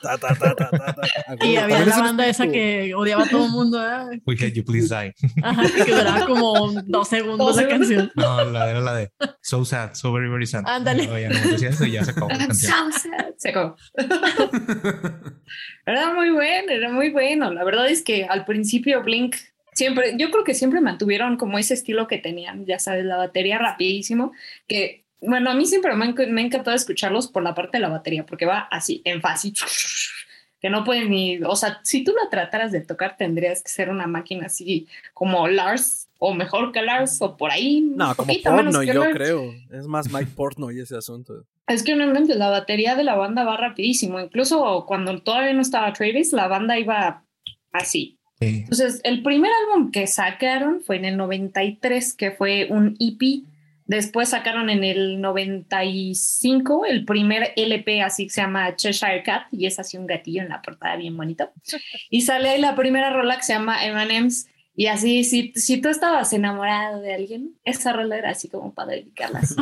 Ta, ta, ta, ta, ta, ta. Ah, Y había la banda es esa que odiaba a todo el mundo. ¿eh? We hate you, please die. Ajá, que duraba como dos segundos Dos la canción. No, la, era la de So sad, so very, very sad. Ándale. No, ya no decía eso y ya se acabó la I'm canción. so sad. Se acabó. Era muy bueno, era muy bueno. La verdad es que al principio Blink siempre, yo creo que siempre mantuvieron como ese estilo que tenían, ya sabes, la batería rapidísimo, que bueno, a mí siempre me, me escucharlos por la parte de la batería, porque va así, en fácil, que no puedes ni, o sea, si tú la trataras de tocar tendrías que ser una máquina así como Lars, o mejor que Lars, o por ahí. No, como poquito menos porno, que yo Lars. creo. Es más Mike Portno y ese asunto. Es que realmente la batería de la banda va rapidísimo. Incluso cuando todavía no estaba Travis, la banda iba así. Sí. Entonces, el primer álbum que sacaron fue en el 93, que fue un EP. Después sacaron en el 95 el primer LP, así que se llama Cheshire Cat, y es así un gatillo en la portada bien bonito. Y sale ahí la primera rola que se llama M&M's. Y así, si, si tú estabas enamorado de alguien, esa rola era así como para dedicarla así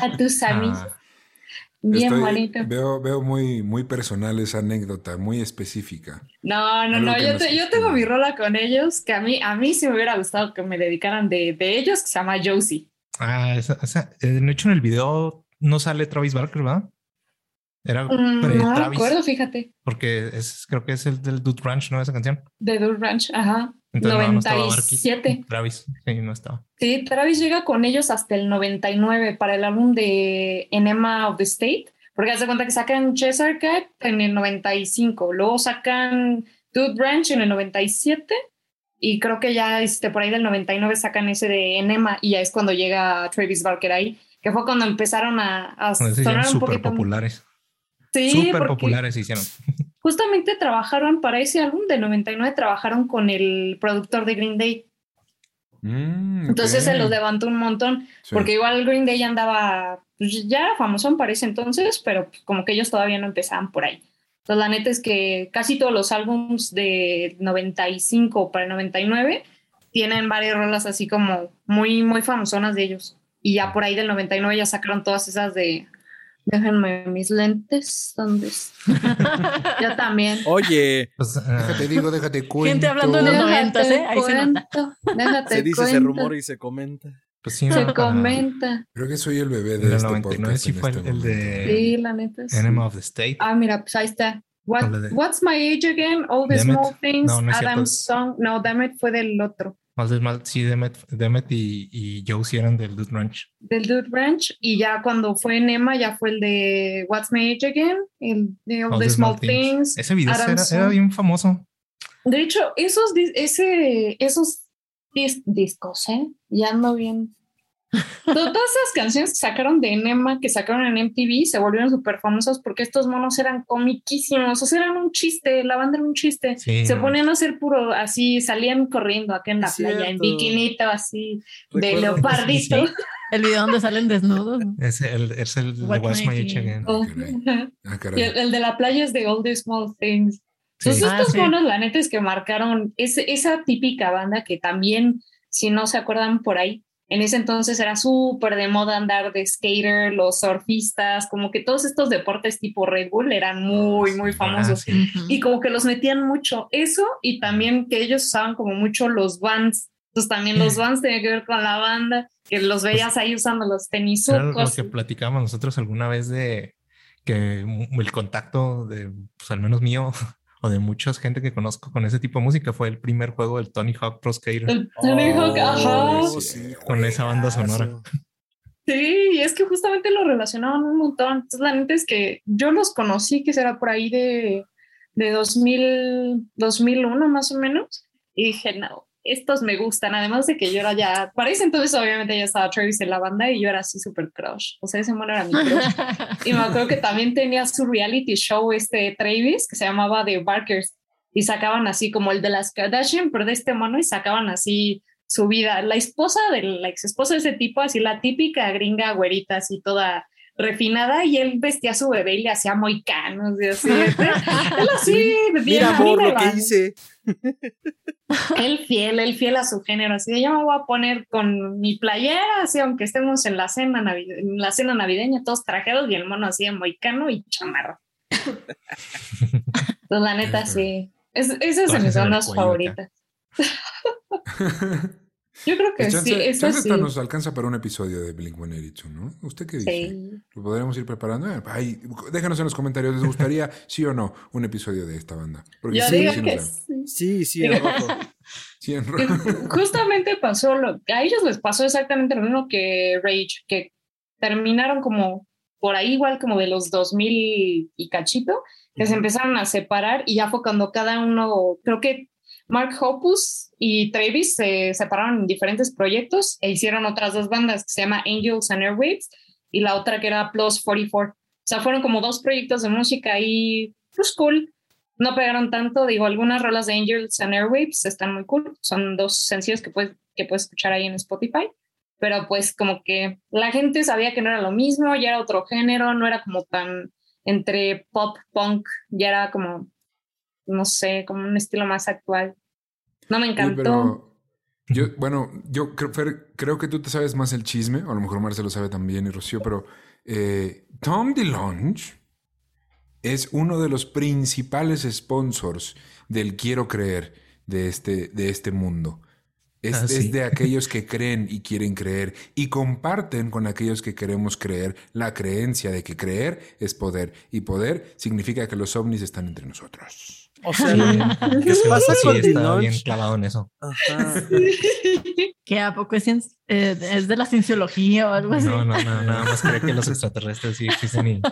a tus amigos. Ah, Bien Estoy- bonito. Veo, veo muy, muy personal esa anécdota, muy específica. No, no, Algo no. Yo, te- yo tengo mi rola con ellos, que a mí, a mí sí me hubiera gustado que me dedicaran de, de ellos, que se llama Josie. ah, esa, esa- eh, de hecho, en el video no sale Travis Barker, ¿verdad? Era Mm, pre no me Travis. acuerdo, fíjate. Porque es, creo que es el del Dude Ranch, ¿no? Esa canción. De Dude Ranch, ajá. Entonces no, no estaba Barky. 97. Travis, sí, no estaba. Sí, Travis llega con ellos hasta el 99 para el álbum de Enema of the State, porque hace cuenta que sacan Cheshire Cat en el 95, luego sacan Dude Ranch en el 97 y creo que ya este, por ahí del 99 sacan ese de Enema y ya es cuando llega Travis Barker ahí, que fue cuando empezaron a, a sonar un poquito. populares. Sí, Súper porque populares se hicieron. justamente trabajaron para ese álbum del 99, trabajaron con el productor de Green Day. Mm, Entonces se los levantó un montón. Sí. Porque igual Green Day ya andaba, pues ya era famoso para ese entonces, pero pues, como que ellos todavía no empezaban por ahí. Entonces la neta es que casi todos los álbums de 95 para el 99 tienen varias rolas así como muy, muy famosonas de ellos. Y ya por ahí del 99 ya sacaron todas esas de... Déjenme mis lentes, ¿dónde es? Yo también. Oye, Pues, ah, Déjate digo, déjate cuento. Gente hablando de los noventas, ¿eh? Ahí se nota. cuento, déjate se dice, se cuento. rumora y se comenta. pues sí, Se no, comenta. Creo que soy el bebé de el este 99 podcast sí fue este el, el momento. de Sí, la neta. sí. Enema of the State. Ah, mira, pues ahí está. What, de- what's my age again? All the Demet. small things. No, no. Adam's song. No, Dammit fue del otro, sí, Demet, Demet y, y Joe sí eran del Dude Ranch. del Dude Ranch. Y ya cuando fue en Emma, ya fue el de What's my age again? El de All, the Small, things. Ese video era, bien famoso. De hecho, esos, ese, esos dis- discos, ¿eh? Ya ando bien. Todas esas canciones que sacaron de Enema, que sacaron en MTV, se volvieron súper famosas porque estos monos eran comiquísimos, o sea, eran un chiste, la banda era un chiste. Sí. Se ponían a hacer puro así, salían corriendo acá en la Es playa, en cierto. bikinito así, de Recuerdo- leopardito. sí. El video donde salen desnudos. Es el, es el de What My Again. Oh, caray. Ah, y el, el de la playa es de All the Small Things. Sí. Entonces, Ah, estos sí. monos, la neta es que marcaron ese- esa típica banda que también, si no se acuerdan por ahí, en ese entonces era súper de moda andar de skater, los surfistas, como que todos estos deportes tipo Red Bull eran muy, muy Ah, famosos. sí. Y como que los metían mucho. Eso y también que ellos usaban como mucho los vans. Entonces también los vans tenían que ver con la banda, que los veías ahí usando los Era lo tenisucos. que platicábamos nosotros alguna vez de que el contacto de, pues al menos mío o de mucha gente que conozco con ese tipo de música fue el primer juego del Tony Hawk Pro Skater. El Tony Hawk, ajá. Oh, sí, con esa banda sonora. Sí, y es que justamente lo relacionaban un montón. Entonces, la neta es que yo los conocí, que será por ahí de, de 2000, 2001 más o menos, y dije, no, estos me gustan. Además de que yo era ya, para ese entonces obviamente ya estaba Travis en la banda y yo era así súper crush. O sea, ese mono era mi crush. y me acuerdo que también tenía su reality show este Travis, que se llamaba The Barkers, y sacaban así como el de las Kardashian, pero de este mono, y sacaban así su vida. La esposa de la ex esposa de ese tipo, así la típica gringa güerita, así toda refinada y él vestía a su bebé y le hacía moicanos y así. él así, bien Mira, amor, lo que hice. Él fiel, él fiel a su género, así de yo me voy a poner con mi playera, así aunque estemos en la cena, navi- en la cena navideña, todos trajeros y el mono así en moicano y chamarra. Entonces, la neta, sí. Es, esa es de mis el bandas favoritas. Yo creo que chance, sí, chance sí. hasta nos alcanza para un episodio de Blink 182, ¿no? ¿Usted qué dice? Sí. Lo podríamos ir preparando. Eh, ay, déjanos en los comentarios, ¿les gustaría, sí o no, un episodio de esta banda? Porque Yo sí, digo sí que sí. Sí, sí, en rojo. Sí, en Que ro- Justamente pasó lo a ellos les pasó exactamente lo mismo que Rage, que terminaron como por ahí igual como de los 2000 y cachito, que se empezaron a separar y ya fue cuando cada uno, creo que Mark Hoppus y Travis se separaron en diferentes proyectos e hicieron otras dos bandas que se llama Angels and Airwaves y la otra que era Plus 44. O sea, fueron como dos proyectos de música y pues cool. No pegaron tanto, digo, algunas rolas de Angels and Airwaves están muy cool. Son dos sencillos que puedes, que puedes escuchar ahí en Spotify. Pero pues como que la gente sabía que no era lo mismo, ya era otro género, no era como tan entre pop, punk, ya era como, no sé, como un estilo más actual. No me encantó. pero yo, bueno, yo creo, Fer, creo que tú te sabes más el chisme, o a lo mejor Marcelo sabe también y Rocío, pero eh, Tom DeLonge es uno de los principales sponsors del quiero creer de este, de este mundo. Es, Ah, es de aquellos que creen y quieren creer y comparten con aquellos que queremos creer la creencia de que creer es poder y poder significa que los ovnis están entre nosotros. O sea, Sí, ¿qué sí, pasa sí, con está bien clavado en eso. Ajá. Que a poco es, eh, es de la cienciología o algo así. No, no, no, nada más cree que los extraterrestres sí existen y,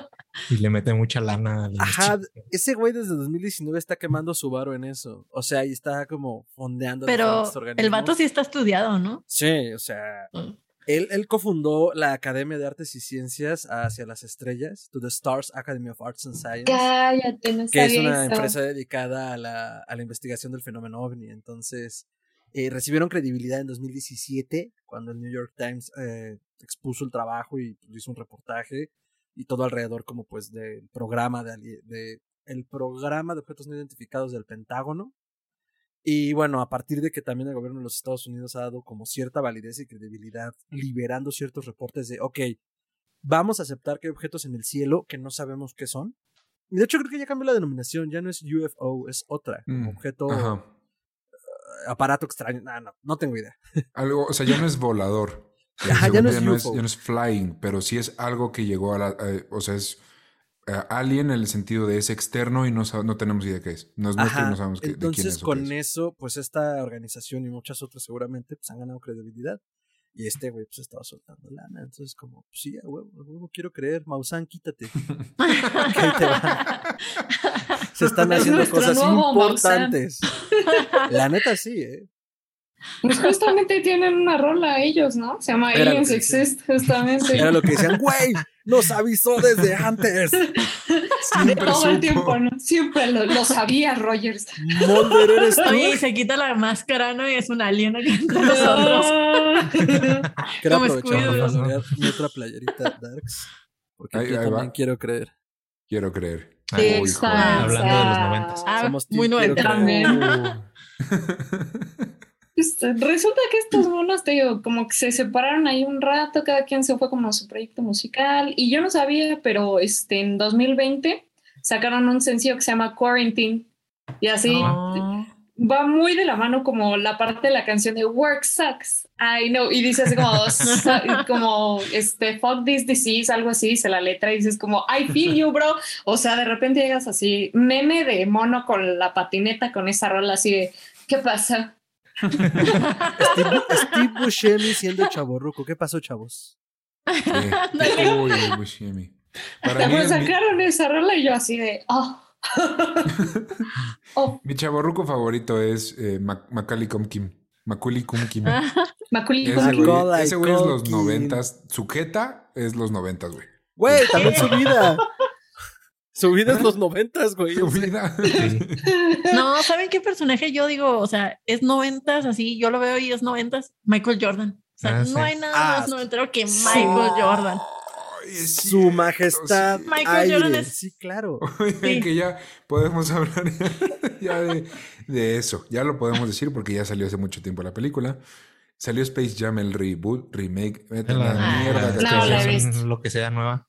y le mete mucha lana. a la Ajá, ese güey desde 2019 está quemando su varo en eso. O sea, y está como fondeando. Pero el vato sí está estudiado, ¿no? Sí, o sea, Mm. Él, él cofundó la Academia de Artes y Ciencias hacia las estrellas, to the Stars Academy of Arts and Science, Cállate, no que es una eso. empresa dedicada a la, a la investigación del fenómeno ovni. Entonces, eh, recibieron credibilidad en 2017, cuando el New York Times eh, expuso el trabajo y hizo un reportaje y todo alrededor como pues del programa de, de el programa de objetos no identificados del Pentágono. Y bueno, a partir de que también el gobierno de los Estados Unidos ha dado como cierta validez y credibilidad, liberando ciertos reportes de, ok, vamos a aceptar que hay objetos en el cielo que no sabemos qué son. De hecho creo que ya cambió la denominación, ya no es UFO, es otra, como Mm, objeto, Ajá. aparato extraño, no, no, no tengo idea. Algo, o sea, ya no es volador. Ajá, ya no es ya no UFO. ya no es flying, pero sí es algo que llegó a la. eh, o sea, es eh, alien en el sentido de es externo y no, no tenemos idea qué es. No es nuestro y Ajá, no sabemos qué- de quién entonces es. con qué es. eso, pues esta organización y muchas otras seguramente pues han ganado credibilidad. Y este güey pues estaba soltando lana. Entonces como, pues sí, a huevo, a huevo, quiero creer. Maussan, quítate. Se están Es haciendo nuestro cosas Maussan. importantes. La neta sí, ¿eh? Pues justamente tienen una rola ellos, ¿no? Se llama Aliens. Exist, justamente. Era lo que decían, güey, nos avisó desde antes. Siempre Todo el tiempo, ¿no? Siempre lo, lo sabía Rogers. Mulder, eres tú. Oye, y se quita la máscara, ¿no? Y es un alien aquí entre nosotros. Quiero aprovechar para sacar mi otra playerita Darks. Porque Ahí- yo ahí también va. quiero creer. Quiero creer. Ay. Exacto. Hablando de los noventas. Ah, Somos muy team, Este, Resulta que estos monos, te digo, como que se separaron ahí un rato, cada quien se fue como a su proyecto musical. Y yo no sabía, pero este, en 2020 sacaron un sencillo que se llama Quarantine. Y así No. va muy de la mano como la parte de la canción de Work Sucks. I know. Y dices como, su- como este, fuck this disease, algo así, dice la letra y dices como, I feel you, bro. O sea, de repente llegas así, meme de mono con la patineta, con esa rola así de, ¿qué pasa? Steve, Steve Buscemi siendo chaborruco. ¿Qué pasó, chavos? Sí. Uy, uy, Buscemi. Para mí Pues es mi, sacaron esa rola y yo así de, oh. oh, mi chaborruco favorito es eh, Mac- Macaulay Culkin. Macaulay Culkin. Macaulay Ese Culkin. güey, Macaulay ese güey es los noventas. Su jeta es los noventas, güey. Güey, también su vida. Su vida es los noventas, güey. Su vida. Sí. No, ¿saben qué personaje yo digo? O sea, es noventas, así, yo lo veo y es noventas. Michael Jordan. O sea, Ah, sí. no hay nada Ah, más noventero que Michael Jordan. Su majestad. sí. Michael aire. Jordan es- Sí, claro. Oigan, Sí. que ya podemos hablar ya, ya de, de eso. Ya lo podemos decir porque ya salió hace mucho tiempo la película. Salió Space Jam, el reboot, remake. Vete a la Ah, mierda acabas de la lo que sea nueva.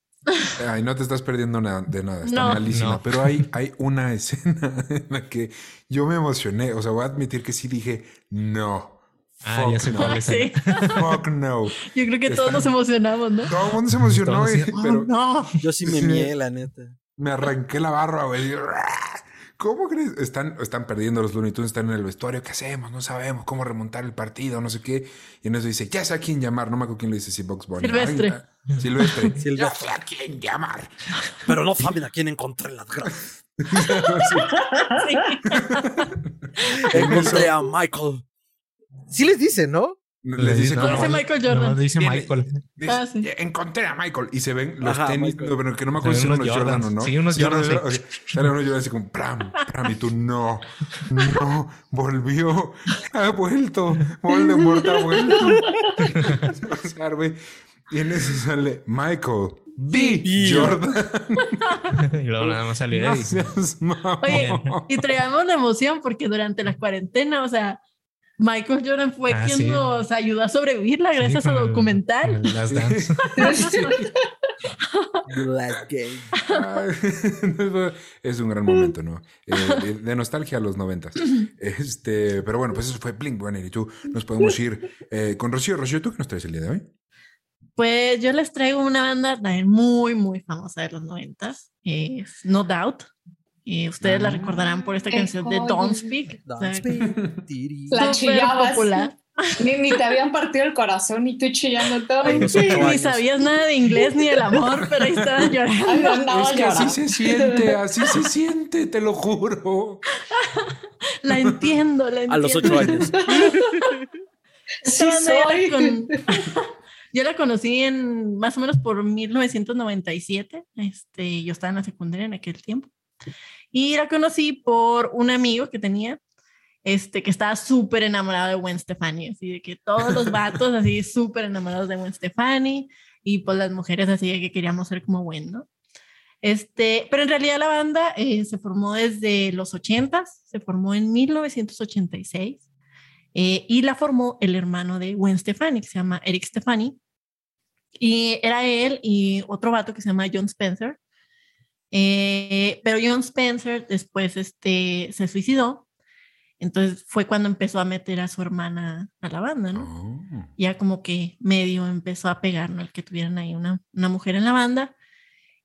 Ay, no te estás perdiendo na- de nada, está No. malísima. No. Pero hay, hay una escena en la que yo me emocioné. O sea, voy a admitir que sí dije, no. Ah, fuck ya sé no. cuál es. Sí, Fuck no. yo creo que todos nos emocionamos, ¿no? Todo el mundo se emocionó, "Oh, pero no. Yo sí me mié, la neta. me arranqué la barba, güey. ¿Cómo crees? Están, están perdiendo los Looney Tunes, están en el vestuario. ¿Qué hacemos? No sabemos cómo remontar el partido, no sé qué. Y en eso dice, ya sé a quién llamar. No me acuerdo quién le dice, si Box Bunny. Silvestre. Ay, Silvestre. ya sé a quién llamar. Pero no saben a quién encontré las gracias. Sí. Encontré a Michael. Sí les dice, ¿no? Les dice como... Dice Michael Jordan. no, dice Michael. Dice, Ah, sí. Encontré a Michael y se ven los Ajá, tenis, Michael. pero que no me acuerdo si son unos Jordan o no. Sí, unos Jordans, sí. ok. Sale unos Jordan así como pram, pram, y tú no, no, volvió, ha vuelto, Voldemort ha vuelto. güey, y en eso sale Michael B. B. Jordan. y luego nada más salió. Oye, y traíamos la emoción porque durante la cuarentena, o sea, Michael Jordan fue Ah, quien sí. nos ayudó a sobrevivirla gracias Sí, a documental. el Last Dance. Es un gran momento, ¿no? Eh, de, de nostalgia a los noventas. Este, pero bueno, pues eso fue Blink One y tú nos podemos ir eh, con Rocío. Rocío, ¿tú qué nos traes el día de hoy? Pues yo les traigo una banda también muy, muy famosa de los noventas, es No Doubt. Y ustedes la recordarán por esta canción de. Don't Speak. o sea, Don't speak. Tiri. La chillabas. popular. Ni, ni te habían partido el corazón y tú chillando todo. Ay, no Sí, ni sabías nada de inglés ni del amor, pero ahí estabas Ay, llorando. andaba es que así llorando. se siente, así se siente, te lo juro. La entiendo, la entiendo. A los ocho años. Sí soy. con- Yo la conocí en más o menos por 1997. Este, yo estaba en la secundaria en aquel tiempo. Y la conocí por un amigo que tenía, este, que estaba súper enamorado de Gwen Stefani. Así de que todos los vatos así súper enamorados de Gwen Stefani. Y pues las mujeres así de que queríamos ser como Gwen, ¿no? Este, pero en realidad la banda eh, se formó desde los 80s, se formó en 1986 eh, y la formó el hermano de Gwen Stefani, que se llama Eric Stefani. Y era él y otro vato que se llama John Spencer. Eh, pero John Spencer después este, se suicidó. Entonces fue cuando empezó a meter a su hermana a la banda, ¿no? Oh. ya como que medio empezó a pegar, ¿no? El que tuvieran ahí una, una mujer en la banda.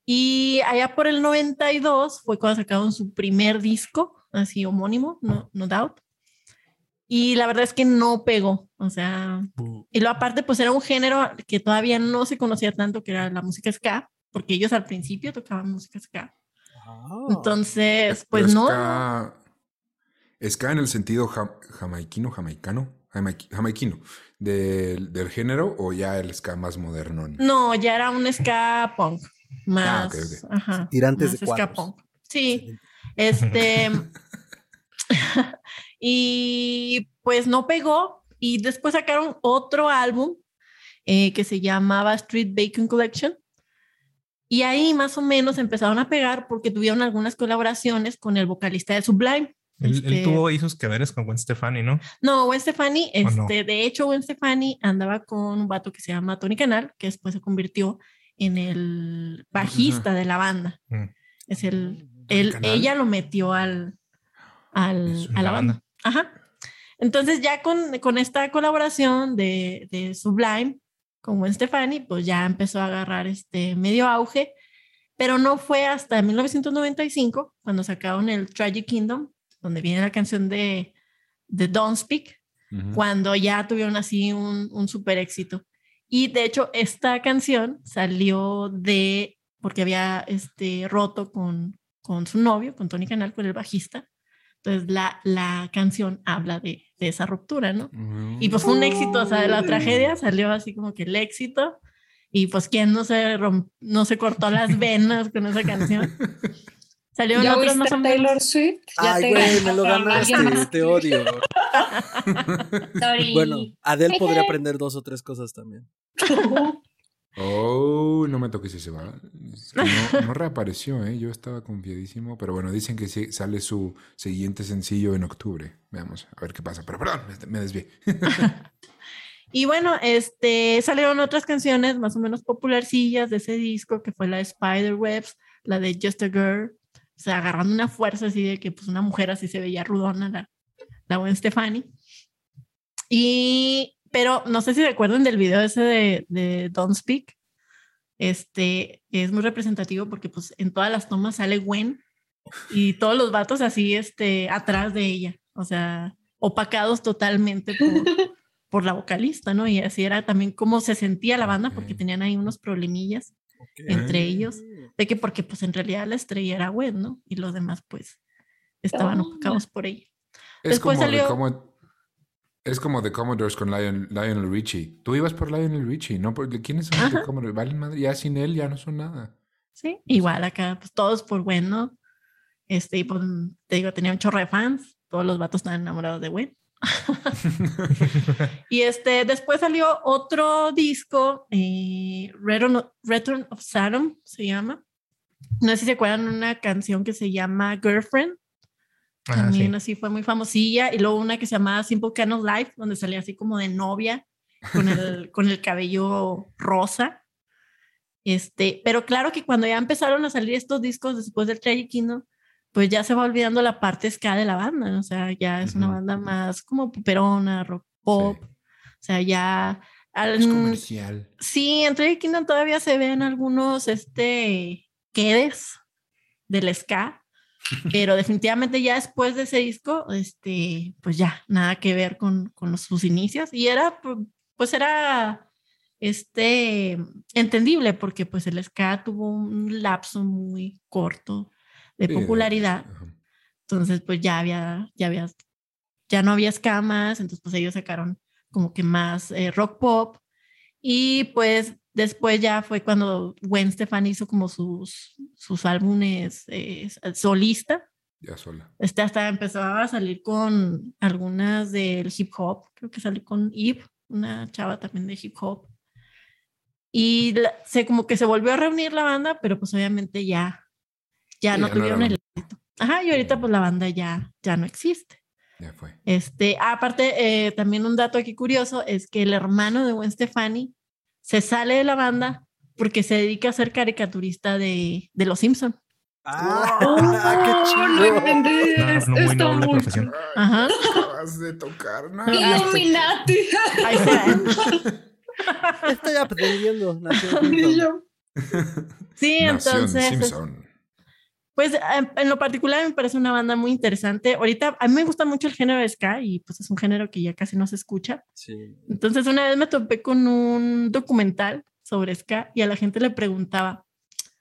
Y allá por el 92 fue cuando sacaron su primer disco, así homónimo, No, no Doubt. Y la verdad es que no pegó, o sea, y lo aparte pues era un género que todavía no se conocía tanto, que era la música ska, porque ellos al principio tocaban música ska. Ah. Entonces, pues Pero no, ska- ska en el sentido ja- jamaiquino, jamaicano, jamaiqui- jamaiquino, del, del género o ya el ska más moderno. no, ya era un ska punk, más, Ah, ok, ok. ajá, Tirantes más de ska punk. Sí, Este. y pues no pegó. Y después sacaron otro álbum eh, que se llamaba Street Bacon Collection. Y ahí más o menos empezaron a pegar porque tuvieron algunas colaboraciones con el vocalista de Sublime. Él, él Este, tuvo hijos que veres con Gwen Stefani, ¿no? No, Gwen Stefani, ¿O este, no? de hecho, Gwen Stefani andaba con un vato que se llama Tony Canal, que después se convirtió en el bajista de la banda. Mm. Es el, él, Canal. ella lo metió al, al, a la banda. banda. Ajá. Entonces ya con, con esta colaboración de, de Sublime con Gwen Stefani, pues ya empezó a agarrar este medio auge, pero no fue hasta 1995 cuando sacaron el Tragic Kingdom, donde viene la canción de, de Don't Speak, cuando ya tuvieron así un, un super éxito. Y de hecho, esta canción salió de, porque había este, roto con, con su novio, con Tony Canal, con el bajista. Entonces, la, la canción habla de, de esa ruptura, ¿no? Y pues fue un éxito, o sea, de la tragedia salió así como que el éxito. Y pues, ¿quién no se, romp- no se cortó las venas con esa canción? Salieron ¿Ya otras oíste más o menos. Taylor Swift? Ya Ay, güey, me lo ganaste, te odio. Sorry. Bueno, Adele podría aprender dos o tres cosas también. Oh, no me toques ese va. No, no, reapareció, ¿eh? Yo estaba confiadísimo, pero bueno, dicen que sí, sale su siguiente sencillo en octubre. Veamos, a ver qué pasa. Pero perdón, me desvié. y bueno, este, salieron otras canciones más o menos popularcillas de ese disco, que fue la de Spiderwebs, la de Just a Girl, o sea, agarrando una fuerza así de que pues una mujer así se veía rudona, la, la buena Stefani. Y pero no sé si recuerdan del video ese de, de Don't Speak. Este es muy representativo porque pues en todas las tomas sale Gwen y todos los vatos así este atrás de ella, o sea, opacados totalmente por, por la vocalista, ¿no? Y así era también cómo se sentía la banda porque tenían ahí unos problemillas entre ellos, de que porque pues en realidad la estrella era Gwen, ¿no? Y los demás pues estaban oh. opacados por ella. Es Después como salió... como es como The Commodores con Lionel Richie. Tú ibas por Lionel Richie, ¿no? Porque ¿Quiénes son The Commodores? Valen madre, ya sin él ya no son nada. Sí, igual acá, pues todos por bueno. Este, y pues, te digo, tenía un chorro de fans. Todos los vatos estaban enamorados de Gwen. y este, después salió otro disco, eh, Return, Return of Saturn se llama. No sé si se acuerdan una canción que se llama Girlfriend. También así fue muy famosilla. Y luego una que se llamaba Simple Candle Life, donde salía así como de novia, con el, con el cabello rosa. Este, pero claro que cuando ya empezaron a salir estos discos después del Tragic Kingdom, pues ya se va olvidando la parte ska de la banda, o sea, ya es una banda más como poperona, rock pop, o sea, ya... Al, comercial. Sí, en Tragic Kingdom todavía se ven algunos, este, quedes del ska, pero definitivamente ya después de ese disco, este, pues ya, nada que ver con, con sus inicios. Y era, pues era, este, entendible porque pues el ska tuvo un lapso muy corto de popularidad. Entonces, pues ya había, ya había, ya no había escamas, entonces pues ellos sacaron como que más eh, rock pop. Y pues Después ya fue cuando Gwen Stefani hizo como sus, sus álbumes eh, solista. Ya sola. Este hasta empezó a salir con algunas del hip hop. Creo que salió con Eve, una chava también de hip hop. Y se como que se volvió a reunir la banda, pero pues obviamente ya, ya no tuvieron el éxito. Ajá, y ahorita pues la banda ya, ya no existe. Ya fue. Este, aparte, eh, también un dato aquí curioso es que el hermano de Gwen Stefani se sale de la banda porque se dedica a ser caricaturista de, de Los Simpson. Ah, qué chido. No entendí. No, muy noble profesión. Ajá. Acabas de tocar nada. Illuminati. Ahí está. Estoy aprendiendo. Sí, entonces. Simpson. Pues em, en lo particular me parece una banda muy interesante. Ahorita a mí me gusta mucho el género de ska y pues es un género que ya casi no se escucha. Sí. Entonces una vez me topé con un documental sobre ska y a la gente le preguntaba,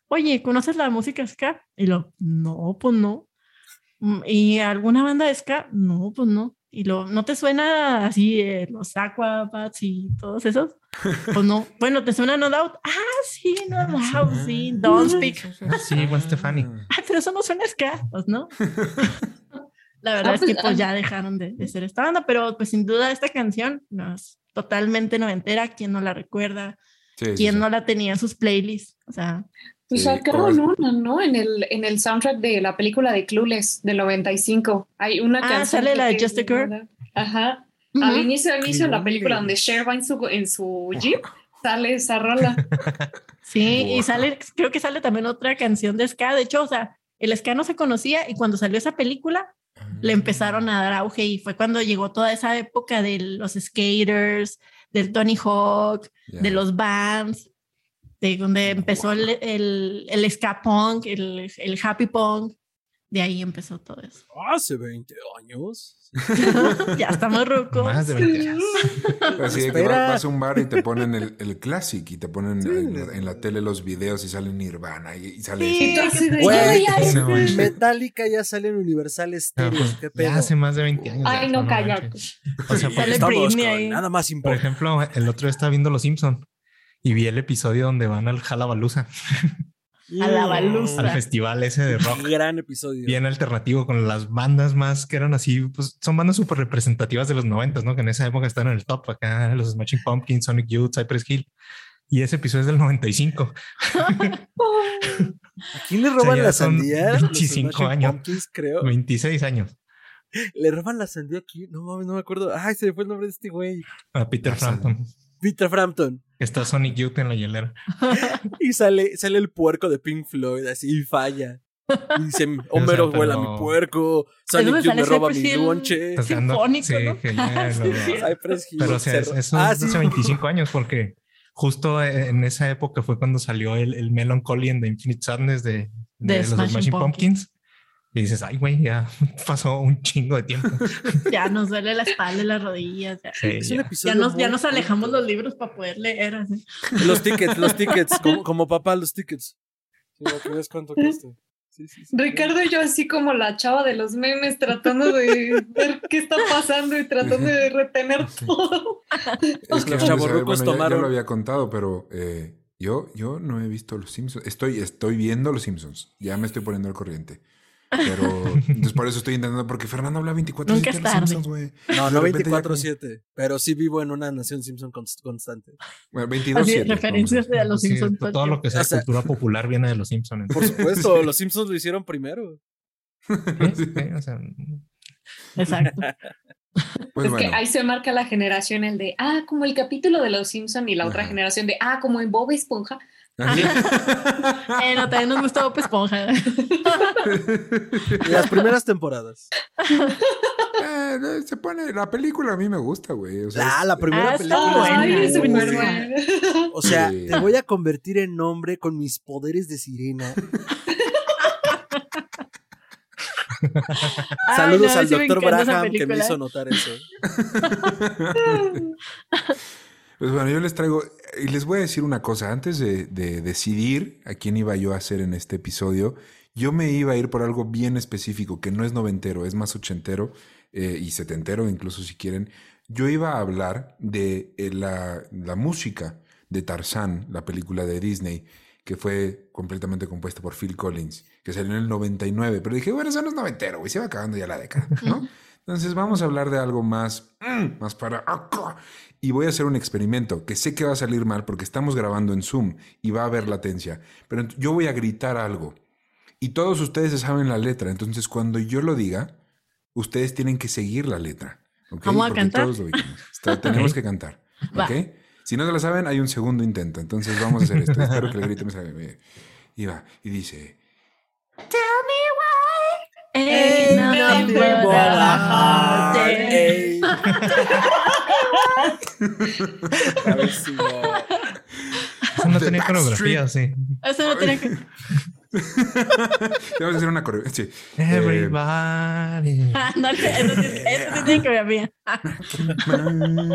oye, ¿conoces la música ska? Y lo, no, pues no. Mm, ¿Y alguna banda de ska? No, pues no. Y lo, ¿no te suena así eh, los Aquabats y todos esos? Pues no. Bueno, ¿te suena No Doubt? Ah, sí, No ah, Doubt, sí. Don't Speak. Sí, Gwen Stefani. Ah, pero eso no suena ska, pues no. La verdad ah, es que pues, pues ya dejaron de, de, ser esta banda, pero pues sin duda esta canción no, es totalmente noventera. ¿Quién no la recuerda? ¿Quién no la tenía en sus playlists? O sea... Pues sacaron una, ¿no? En el, en el soundtrack de la película de Clueless del 95. Hay una ah, canción. sale la de Just a Girl. Ajá. Al inicio, al inicio de la película, donde Cher va en su, en su jeep, sale esa rola. Sí, y sale, creo que sale también otra canción de ska. De hecho, o sea, el ska no se conocía y cuando salió esa película, le empezaron a dar auge y fue cuando llegó toda esa época de los skaters, del Tony Hawk, de los bands de donde empezó el, el, el ska punk, el, el, happy punk. De ahí empezó todo eso. Hace 20 años. ya estamos rucos. Más de 20 años. Así que vas a un bar y te ponen el, el classic y te ponen en, la tele los videos y salen Nirvana y, sale sí. Metallica ya sale en Universal Stereo. Pues, ¿Qué pedo? Ya hace más de 20 años. Ay, no, cállate. O sea, sale Britney ahí. Nada más Por importante. ejemplo, el otro día estaba viendo Los Simpson y vi el episodio donde van al Jalabalusa. A la baluza. al festival ese de rock. Gran episodio. Bien alternativo con las bandas más que eran así, pues son bandas súper representativas de los noventas, ¿no? Que en esa época estaban en el top acá, los Smashing Pumpkins, Sonic Youth, Cypress Hill. Y ese episodio es del 95. ¿A quién le roban ya la son sandía? Los 25 Smashing años. Pumpkins, creo. 26 años. Le roban la sandía aquí. No mames, no me acuerdo. Ay, se me fue el nombre de este güey. A Peter. Frampton. Peter Frampton. Está Sonic Youth en la hielera. Y sale, sale el puerco de Pink Floyd así y falla. Y dice, Homero pero- vuela mi puerco, Sonic Youth me roba mi lonche. Sinfónico, sí, ¿no? Pero o sea, es- eso Ah, es sí. hace 25 años porque justo en esa época fue cuando salió el, el Melancholy and the Infinite Sadness de, de, De los Smashing Smashing Pumpkins. Pumpkins. Y dices, ay, güey, ya pasó un chingo de tiempo. Ya nos duele la espalda y las rodillas. Ya, Sí, Es ya. ya nos, ya nos alejamos los libros para poder leer. Así. Los tickets, los tickets, como, como papá, los tickets. Sí, veas cuánto cuesta. Sí, sí, sí. Ricardo y yo así como la chava de los memes tratando de ver qué está pasando y tratando de retener todo. Es que Los chavorrucos bueno, ya- ya, tomaron- lo había contado, pero eh, yo, yo no he visto Los Simpsons. Estoy, estoy viendo Los Simpsons. Ya me estoy poniendo al corriente. Pero entonces por eso estoy intentando, porque Fernando habla 24 Nunca es de Los tarde. Simpsons, güey. No, no De repente ya 24-7, pero sí vivo en una nación Simpson const- constante. Bueno, 22 Así, siete, referencias vamos a de los Sí, Simpsons. todo lo que sea O sea- cultura popular viene de los Simpsons. Por supuesto, los Simpsons lo hicieron primero. o sea, Exacto. Pues es bueno, que ahí se marca la generación el de, ah, como el capítulo de los Simpson y la otra generación de, ah, como en Bob Esponja. Eh, no, también nos gusta Bob Esponja. Las primeras temporadas. Eh, eh, se pone, la película a mí me gusta, güey. O sea, Ah, es- la primera Ah, está película. buena, Ay, muy buena. O sea, Sí. te voy a convertir en hombre con mis poderes de sirena. Ay, Saludos no, al doctor Braham que me hizo notar eso. Pues bueno, yo les traigo, y les voy a decir una cosa, antes de, de decidir a quién iba yo a hacer en este episodio, yo me iba a ir por algo bien específico, que no es noventero, es más ochentero eh, y setentero incluso si quieren. Yo iba a hablar de eh, la, música de Tarzán, la película de Disney, que fue completamente compuesta por Phil Collins, que salió en el 99, pero dije, bueno, eso no es noventero, güey, se va acabando ya la década, ¿no? Entonces vamos a hablar de algo más, mm, más para acá. Y voy a hacer un experimento que sé que va a salir mal porque estamos grabando en Zoom y va a haber latencia. Pero yo voy a gritar algo. Y todos ustedes saben la letra. Entonces cuando yo lo diga, ustedes tienen que seguir la letra. ¿ok? ¿Vamos a Porque cantar? todos lo. Está- tenemos Ok. que cantar. Va. ¿Ok? Si no se la saben, hay un segundo intento. Entonces vamos a hacer esto. Espero que el grito me salga bien. Y va. Y dice... Ain't nothing but a heartache. Ey. Bravísimo. eso no tenía coreografía, sí. Eso no tiene que. Vamos a hacer una coreo. Sí. Eh, Everybody. Ah, no, eso sí, eso sí tiene coreografía.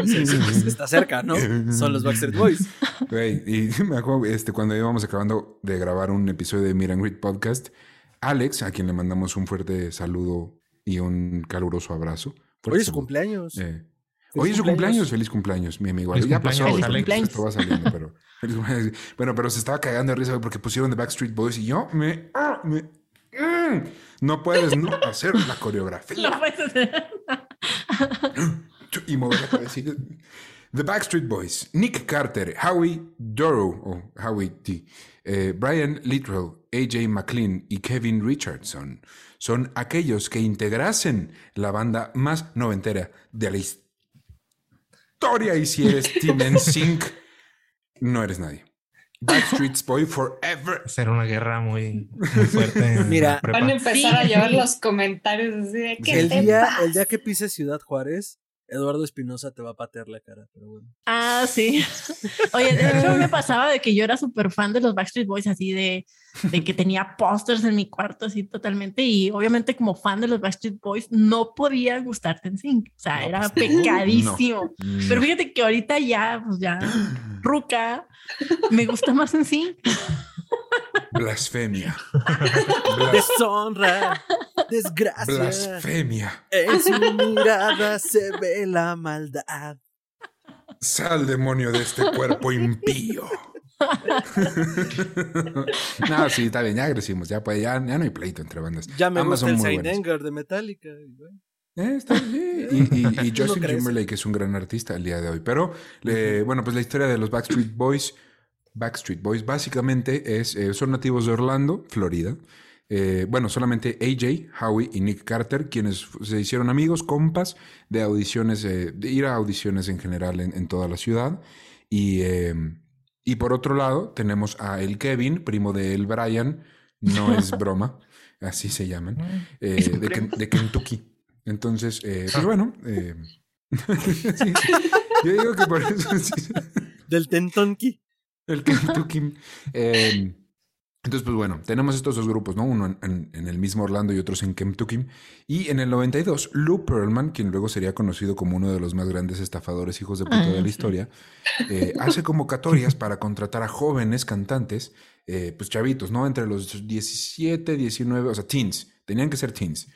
Sí, sí, está cerca, ¿no? Son los Backstreet Boys. Güey, y me acuerdo este, cuando íbamos acabando de grabar un episodio de and Greet Podcast, Alex, a quien le mandamos un fuerte saludo y un caluroso abrazo. Fuerte Hoy es su cumpleaños. Eh, hoy es su cumpleaños. feliz cumpleaños, mi amigo. Feliz ya pasó, cumpleaños, porque Alex. esto va saliendo, pero. feliz cumpleaños. Bueno, pero se estaba cagando de risa porque pusieron The Backstreet Boys y yo me. ah, me- mm, no puedes no hacer la coreografía. No puedes hacer. y mover la cabeza. The Backstreet Boys, Nick Carter, Howie Dorough, o Howie D, eh, Brian Littrell, AJ McLean y Kevin Richardson son aquellos que integrasen la banda más noventera de la historia. Y si eres Team NSYNC, no eres nadie. Backstreet's Boy Forever. Hacer una guerra muy, muy fuerte. Mira. Van a empezar Sí. a llevar los comentarios así de ¿qué El te día, pasa? el día que pises Ciudad Juárez, Eduardo Espinosa te va a patear la cara, pero bueno. Ah, sí. Oye, de hecho me pasaba de que yo era súper fan de los Backstreet Boys, así de, de que tenía pósters en mi cuarto, así totalmente. Y obviamente, como fan de los Backstreet Boys, no podía gustarte en sync. O sea, No, era pues, no. pecadísimo. No. Pero fíjate que ahorita ya, pues ya, ruca, me gusta más en sync. Blasfemia. Blas- Deshonra, desgracia. blasfemia. En su mirada se ve la maldad. Sal, demonio, de este cuerpo impío. no, sí, está bien, ya crecimos, ya, pues, ya, ya no hay pleito entre bandas. Ya me Ambas gusta son el muy buenas. De Metallica. y. Eh, está bien. Y, y- Justin. Timberlake es un gran artista el día de hoy. Pero, eh, bueno, pues la historia de los Backstreet Boys Backstreet Boys. Básicamente es, eh, son nativos de Orlando, Florida. Eh, bueno, solamente AJ, Howie y Nick Carter, quienes se hicieron amigos, compas, de audiciones, eh, de ir a audiciones en general en, en toda la ciudad. Y, eh, y por otro lado, tenemos a el Kevin, primo de el Brian, no es broma, así se llaman, eh, de, de Kentucky. Entonces, eh, pues bueno, eh, sí, yo digo que por eso sí, Del Tentonki. El Kentucky. Eh, entonces, pues bueno, tenemos estos dos grupos, ¿no? Uno en, en- en el mismo Orlando y otros en Kentucky. Y en el 92, Lou Pearlman, quien luego sería conocido como uno de los más grandes estafadores hijos de puta Ah, de la sí. historia, eh, hace convocatorias para contratar a jóvenes cantantes, eh, pues chavitos, ¿no? Entre los 17, 19, o sea, teens. Tenían que ser teens.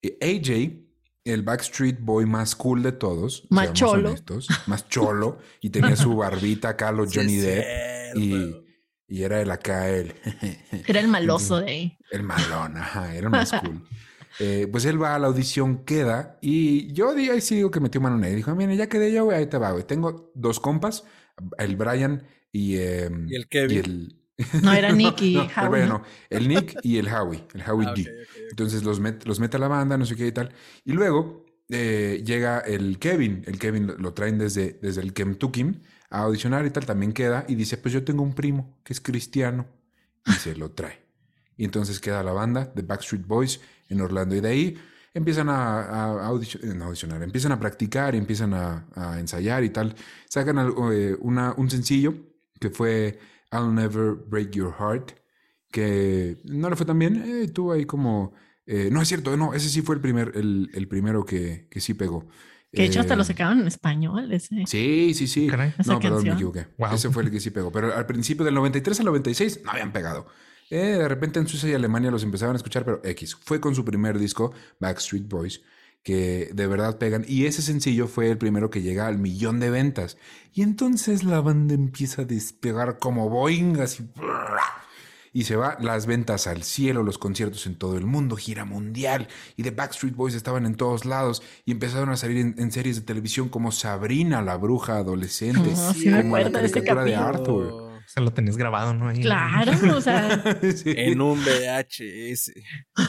Eh, AJ, el Backstreet Boy más cool de todos, Más cholo. honestos, más cholo, y tenía su barbita acá, lo Sí, Johnny Depp. Y, y era el acá, el, Era el maloso de ahí. el malón, ajá, era el más cool. Eh, pues él va a la audición, queda, y yo di- ahí sí digo que metió mano en él. Dijo, mira, ya quedé yo, güey, ahí te va, güey. Tengo dos compas, el Brian y, em, Y el Kevin. y el- No, era Nick y no, el Howie, el Nick y el Howie, el Howie Ah, D. Entonces los, met- los mete a la banda, no sé qué y tal. Y luego eh, llega el Kevin. El Kevin lo, lo traen desde, desde el Kentucky a audicionar y tal. También queda y dice, pues yo tengo un primo que es cristiano. Y se lo trae. Y entonces queda la banda de Backstreet Boys en Orlando. Y de ahí empiezan a, a eh, no audicionar, empiezan a practicar y empiezan a, a ensayar y tal. Sacan algo, eh, una, un sencillo que fue I'll Never Break Your Heart que no le fue tan bien, eh, tuvo ahí como... eh, no, es cierto, no, ese sí fue el, primer, el, el primero que, que sí pegó. Que de hecho hasta Eh, lo sacaban en español. Ese. Sí, sí, sí. Caray. No, perdón, me equivoqué. Wow. Ese fue el que sí pegó. Pero al principio del 93 al 96 no habían pegado. Eh, de repente en Suiza y Alemania los empezaban a escuchar, pero X. Fue con su primer disco, Backstreet Boys, que de verdad pegan. Y ese sencillo fue el primero que llega al millón de ventas. Y entonces la banda empieza a despegar como Boeing, así. Y se va las ventas al cielo, los conciertos en todo el mundo, gira mundial. Y The Backstreet Boys estaban en todos lados y empezaron a salir en, en series de televisión como Sabrina, la bruja adolescente. Oh, sí como la de caricatura de. Arthur. Se lo tenías grabado, ¿no? Ahí. Claro, o sea, Sí. En un VHS.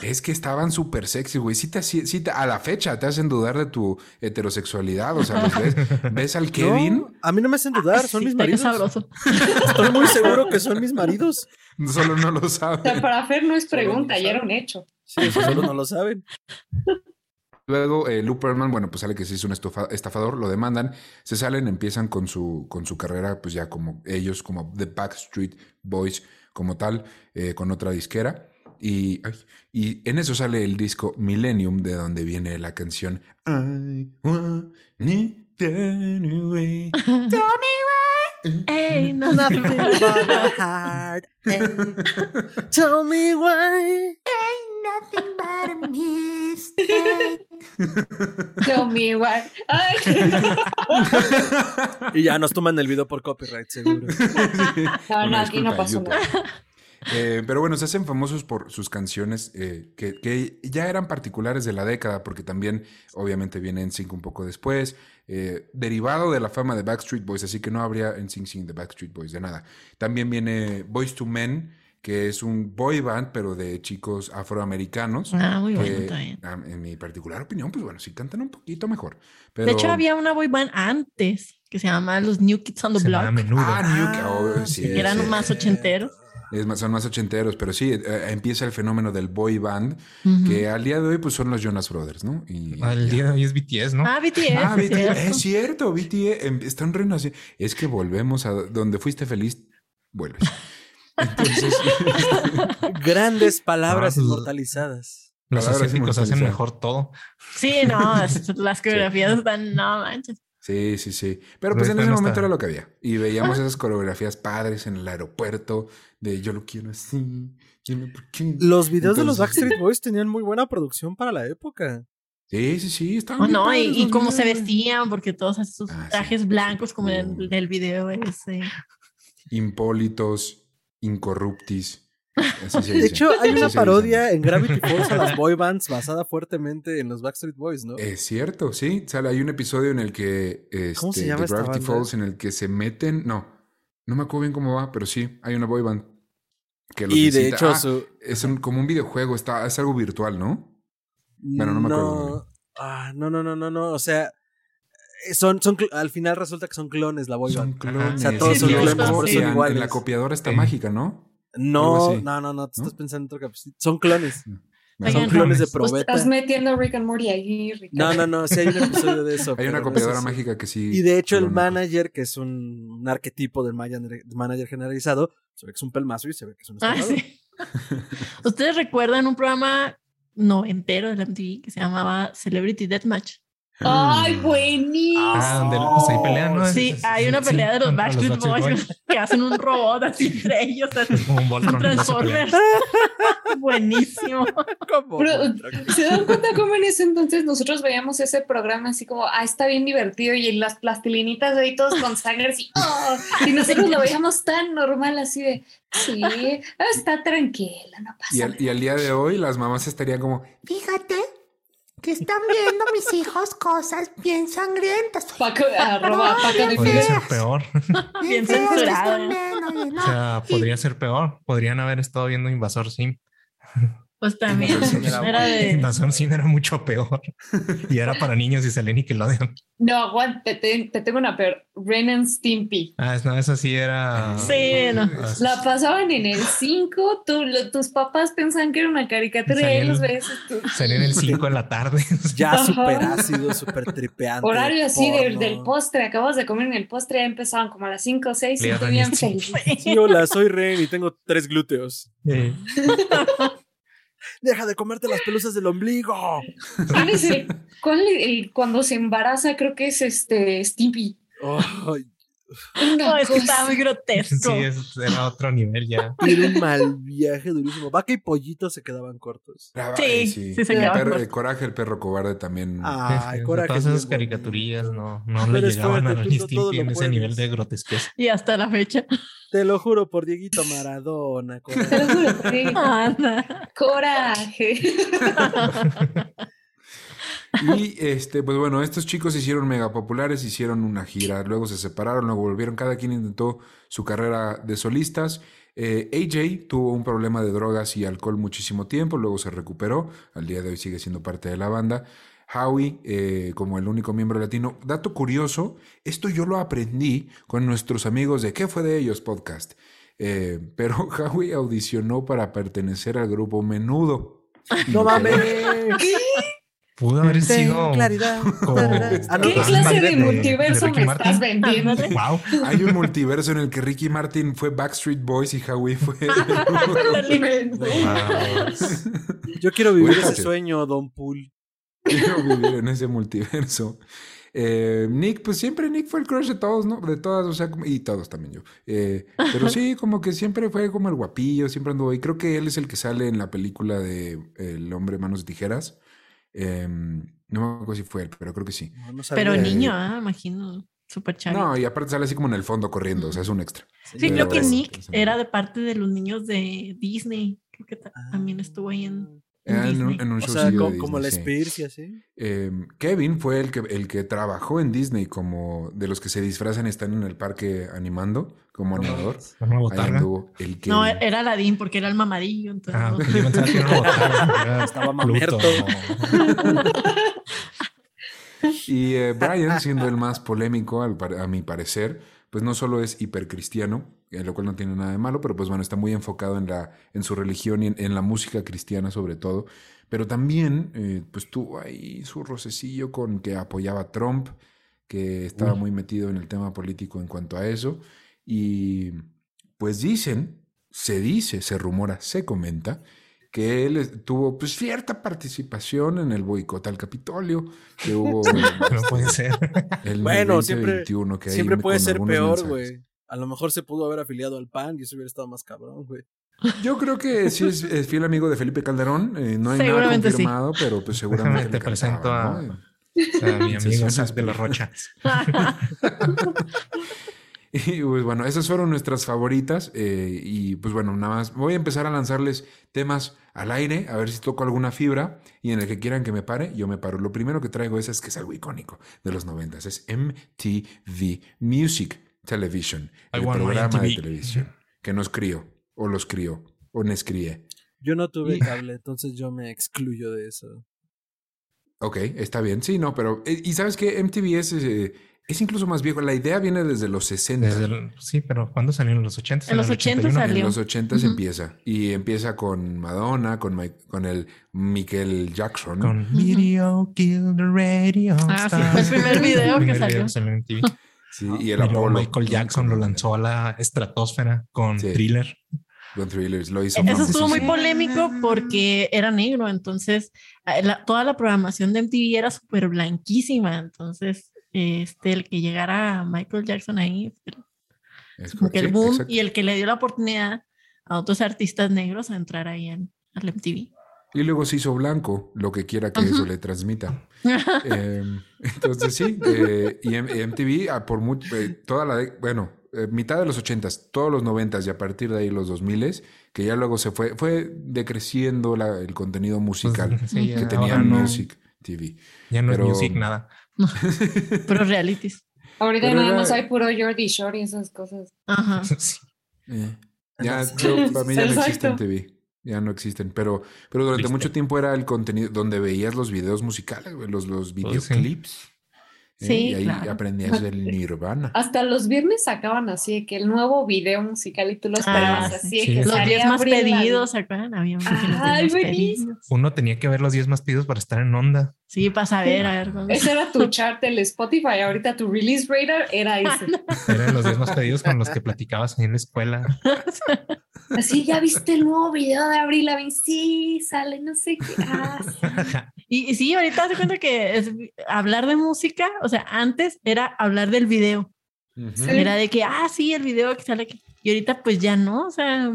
Es que estaban súper sexy, güey. Sí te, sí te- a la fecha te hacen dudar de tu heterosexualidad. O sea, los ves, ves al Kevin, No, a mí no me hacen dudar, son sí, mis maridos. sabroso. Estoy muy seguro que son mis maridos. solo no lo O sea, saben. para Fer no es pregunta, no ya era un hecho. Sí, eso solo no lo saben. Luego, eh, Lou Pearlman, bueno, pues sale que sí es un estafador, lo demandan, se salen, empiezan con su, con su carrera, pues ya como ellos, como The Backstreet Boys, como tal, eh, con otra disquera. Y, ay, y en eso sale el disco Millennium, de donde viene la canción I want it anyway. Ey, no, no, Tell me why. Tell me igual. Ay. Y ya nos toman el video por copyright, seguro. No, no, aquí no pasó nada. Eh, pero bueno, se hacen famosos por sus canciones eh, que, que ya eran particulares de la década, porque también obviamente viene en Sync un poco después, eh, derivado de la fama de Backstreet Boys, así que no habría en Sync sin de Backstreet Boys de nada. También viene Boys to Men, que es un boy band, pero de chicos afroamericanos. Ah, muy bueno que, también. ah, en mi particular opinión, pues bueno, sí cantan un poquito mejor. Pero... De hecho, había una boy band antes que se llamaba los New Kids on the Se Block. menudo. Ah, New- oh, sí, que eran sí. más ochenteros. Es más- son más ochenteros, pero sí, eh, empieza el fenómeno del boy band, Ujú. que al día de hoy pues son los Jonas Brothers, ¿no? Y, Al día de hoy es BTS, ¿no? Ah, BTS. Ah, es BTS, cierto. es cierto, BTS em- están renaciendo. Es que volvemos a donde fuiste feliz, vuelves. Entonces, Grandes palabras Ah, pues- inmortalizadas. Los asiáticos hacen mejor todo. Sí, no, las coreografías están, no manches. sí, sí, sí. Pero pues en ese no momento está. era lo que había. Y veíamos esas coreografías padres en el aeropuerto, de yo lo quiero así, dime por qué. Los videos de los Backstreet Boys tenían muy buena producción para la época. Sí, sí, sí, estaban Oh, no, y, padres y los cómo se vestían, porque todos sus Ah, sí, trajes blancos, como en el del video ese. Impólitos, incorruptis. Así se De hecho, hay una parodia en Gravity Falls a las boy bands basada fuertemente en los Backstreet Boys, ¿no? Es cierto, sí. Sale, hay un episodio en el que este, ¿Cómo se llama de Gravity? Falls en el que se meten, no, No me acuerdo bien cómo va, pero sí, hay una boy band. Que y de hecho, Ah, su... es un- como un videojuego, está, es algo virtual, ¿no? Bueno, no me acuerdo bien. Ah, no, no, no, no, no. O sea, son, son, cl- al final resulta que son clones la boy Son band. clones. O sea, todos son clones, son en- iguales. En la copiadora está mágica, ¿no? No, no, no, no, te ¿No? estás pensando en otro capítulo. Son clones. Oigan, Son clones de no. Probeta. estás metiendo Rick and Morty ahí, Ricardo. No, no, no, sí hay un episodio de eso. Hay una no copiadora sé mágica que sí. Y de hecho, el manager, que es un, un arquetipo del manager, manager generalizado, se ve que es un pelmazo y se ve que es un Ah, sí. ¿Ustedes recuerdan un programa noventero de la MTV que se llamaba Celebrity Deathmatch? Ay, buenísimo. Ah, donde pues ahí pelean, ¿no? Sí, hay una sí, pelea de los contra Backstreet Boys que hacen un robot así entre ellos. un Un. Transformers. Buenísimo. ¿Cómo? Pero, ¿Se dan cuenta cómo en ese entonces nosotros veíamos ese programa así como, ah, está bien divertido y las plastilinitas ahí todos con sangre así, "Oh", y nosotros lo veíamos tan normal así de, sí, está tranquila, no Y pasa al, y al día de hoy las mamás estarían como, Fíjate que están viendo mis hijos cosas bien sangrientas. Paco, arroba Paco de Podría ser peor. Bien censurado. O sea, podría ser peor. Podrían haber estado viendo Invasor Sim. Pues también era era de. Invasor Sim era mucho peor. Y era para niños y salía Nickelodeon. No, aguante, te, te tengo una peor, Ren and Stimpy. Ah, no, eso sí era. Sí, no. Ah, La pasaban en el 5, tú, lo- tus papás pensaban que era una caricatura y Salía ahí los ves. tú- Salía en el 5 en la tarde. Ya súper ácido, súper tripeante. Horario así de- del postre, acabas de comer en el postre, ya empezaban como a las 5 o 6 y y Stimpy. feliz. Sí, hola, soy Ren y tengo tres glúteos. Eh, Deja de comerte las pelusas del ombligo. ¿Cuál es el, cuál el- cuando se embaraza? Creo que es este Una No, es que cosa- estaba muy grotesco. sí, es- era otro nivel ya. Era un mal viaje durísimo. Vaca y pollito se quedaban cortos. "Ah, Sí, ay, sí se el, quedaban perro- cortos. el coraje, el perro cobarde también. Ay, Sí, sí, coraje. todas es esas bonito. no, no le llegaban a tú Ren y todo Stimpy lo en ese nivel de grotesquez. Y hasta la fecha. Te lo juro por Dieguito Maradona. Te lo coraje. juro, sí. Anda. Coraje. Y este, pues bueno, estos chicos se hicieron mega populares, hicieron una gira, luego se separaron, luego volvieron, cada quien intentó su carrera de solistas. Eh, AJ tuvo un problema de drogas y alcohol muchísimo tiempo, luego se recuperó, al día de hoy sigue siendo parte de la banda. Howie, eh, como el único miembro latino. Dato curioso, esto yo lo aprendí con nuestros amigos de ¿Qué fue de ellos? podcast. Eh, pero Howie audicionó para pertenecer al grupo Menudo. No mames. Pudo haber Ten sido. claridad. como- Ah, ¿Qué clase de de- multiverso de me Martin. estás vendiendo? Wow. Hay un multiverso en el que Ricky Martin fue Backstreet Boys y Howie fue. Yo quiero vivir ese sueño, Don Pool. Quiero vivir en ese multiverso. Eh, Nick, pues siempre Nick fue el crush de todos, ¿no? De todas, o sea, y todos también yo. Eh, pero sí, como que siempre fue como el guapillo, siempre anduvo. Y creo que él es el que sale en la película de El hombre manos de tijeras. Eh, no me acuerdo si fue él, pero creo que sí. No, no sabía. Pero Eh, niño, ah, imagino. Súper chavito. No, y aparte sale así como en el fondo corriendo, o sea, es un extra. sí, pero- creo que Nick era de parte de los niños de Disney. Creo que ta- también estuvo ahí en. Era en un, en un O sea, de como, la sí. Spears y así. Eh, Kevin fue el que, el que trabajó en Disney como de los que se disfrazan están en el parque animando como animador. Anduvo el. No, era Aladdin porque era el mamadillo. Entonces, Ah, no. Estaba mamerto. Y eh, Brian, siendo el más polémico, al par- a mi parecer, pues no solo es hipercristiano, lo cual no tiene nada de malo, pero pues bueno, está muy enfocado en, la, en su religión y en, en la música cristiana sobre todo, pero también eh, pues tuvo ahí su rocecillo con que apoyaba a Trump, que estaba Uy. muy metido en el tema político en cuanto a eso, y pues dicen, se dice, se rumora, se comenta, que él tuvo pues cierta participación en el boicot al Capitolio que hubo No puede ser. el Bueno, siempre- 2021, que Siempre puede ser peor, güey. A lo mejor se pudo haber afiliado al PAN y eso hubiera estado más cabrón, güey. Yo creo que sí es, es fiel amigo de Felipe Calderón. eh, no hay nada Seguramente sí. confirmado, pero pues seguramente. Te presento a- ¿no? A mi amigo sí, de la Rocha. Y pues bueno, esas fueron nuestras favoritas. eh, y pues bueno, nada más voy a empezar a lanzarles temas al aire, a ver si toco alguna fibra. Y en el que quieran que me pare, yo me paro. Lo primero que traigo es, es que es algo icónico de los noventas, es MTV Music. Television. I El programa de televisión que nos crió, o los crió, o nos crié. Yo no tuve cable, entonces yo me excluyo de eso. Ok, está bien. Sí, no, pero. eh, Y sabes que MTV es, eh, es incluso más viejo. La idea viene desde los 60. Desde el- sí, pero ¿cuándo salieron los 80? En los 80 En salió. los 80 Ujú. empieza. Y empieza con Madonna, con, con el Michael Jackson. Con Video Kill the Radio. Ah, sí, fue el primer video que primer salió. salió en MTV. Sí, y el Apolo. Michael Jackson lo lanzó a la estratosfera con Sí. Thriller. Con Thrillers. Lo hizo Eso estuvo muy polémico porque era negro, entonces la- toda la programación de MTV era súper blanquísima, entonces este, el que llegara Michael Jackson ahí, Es como que el boom exacto. y el que le dio la oportunidad a otros artistas negros a entrar ahí en al MTV. Y luego se hizo blanco, lo que quiera que eso le transmita. Eh, entonces sí, eh, y M- MTV ah, por mucho, eh, toda la, de- bueno, eh, mitad de los ochentas, todos los noventas y a partir de ahí los dos miles, que ya luego se fue, fue decreciendo la- el contenido musical Pues, sí, que tenía no- Music TV. Ya no pero- es music nada. Pero realities. Ahorita Pero nada era- más hay puro Jordi Shore y esas cosas. Ajá. Sí. Eh, ya, yo- para mí ya no Exacto. existen TV. Ya no existen, pero, pero durante Triste. mucho tiempo era el contenido donde veías los videos musicales, los, los sí. videoclips. ¿eh? Sí, y ahí claro. aprendías del Nirvana. Hasta los viernes sacaban así de que el nuevo video musical y tú lo esperabas Ah, así. sí. de Sí. que Los Los salía 10 más pedidos, ¿se acuerdan? Había uno que los 10 Ay, más buenísimo. pedidos. Uno tenía que ver los 10 más pedidos para estar en onda. Sí, para saber, a ver. dónde- Ese era tu chart del Spotify. Ahorita tu release radar era ese. Eran los 10 más pedidos con los que platicabas en la escuela. Así, ¿ya viste el nuevo video de Avril Lavigne? Sí, sale, no sé qué. Ah, sí. Y, y sí, ahorita te cuenta que es hablar de música, o sea, antes era hablar del video. Era de que, ah, sí, el video que sale aquí. Y ahorita pues ya no, o sea,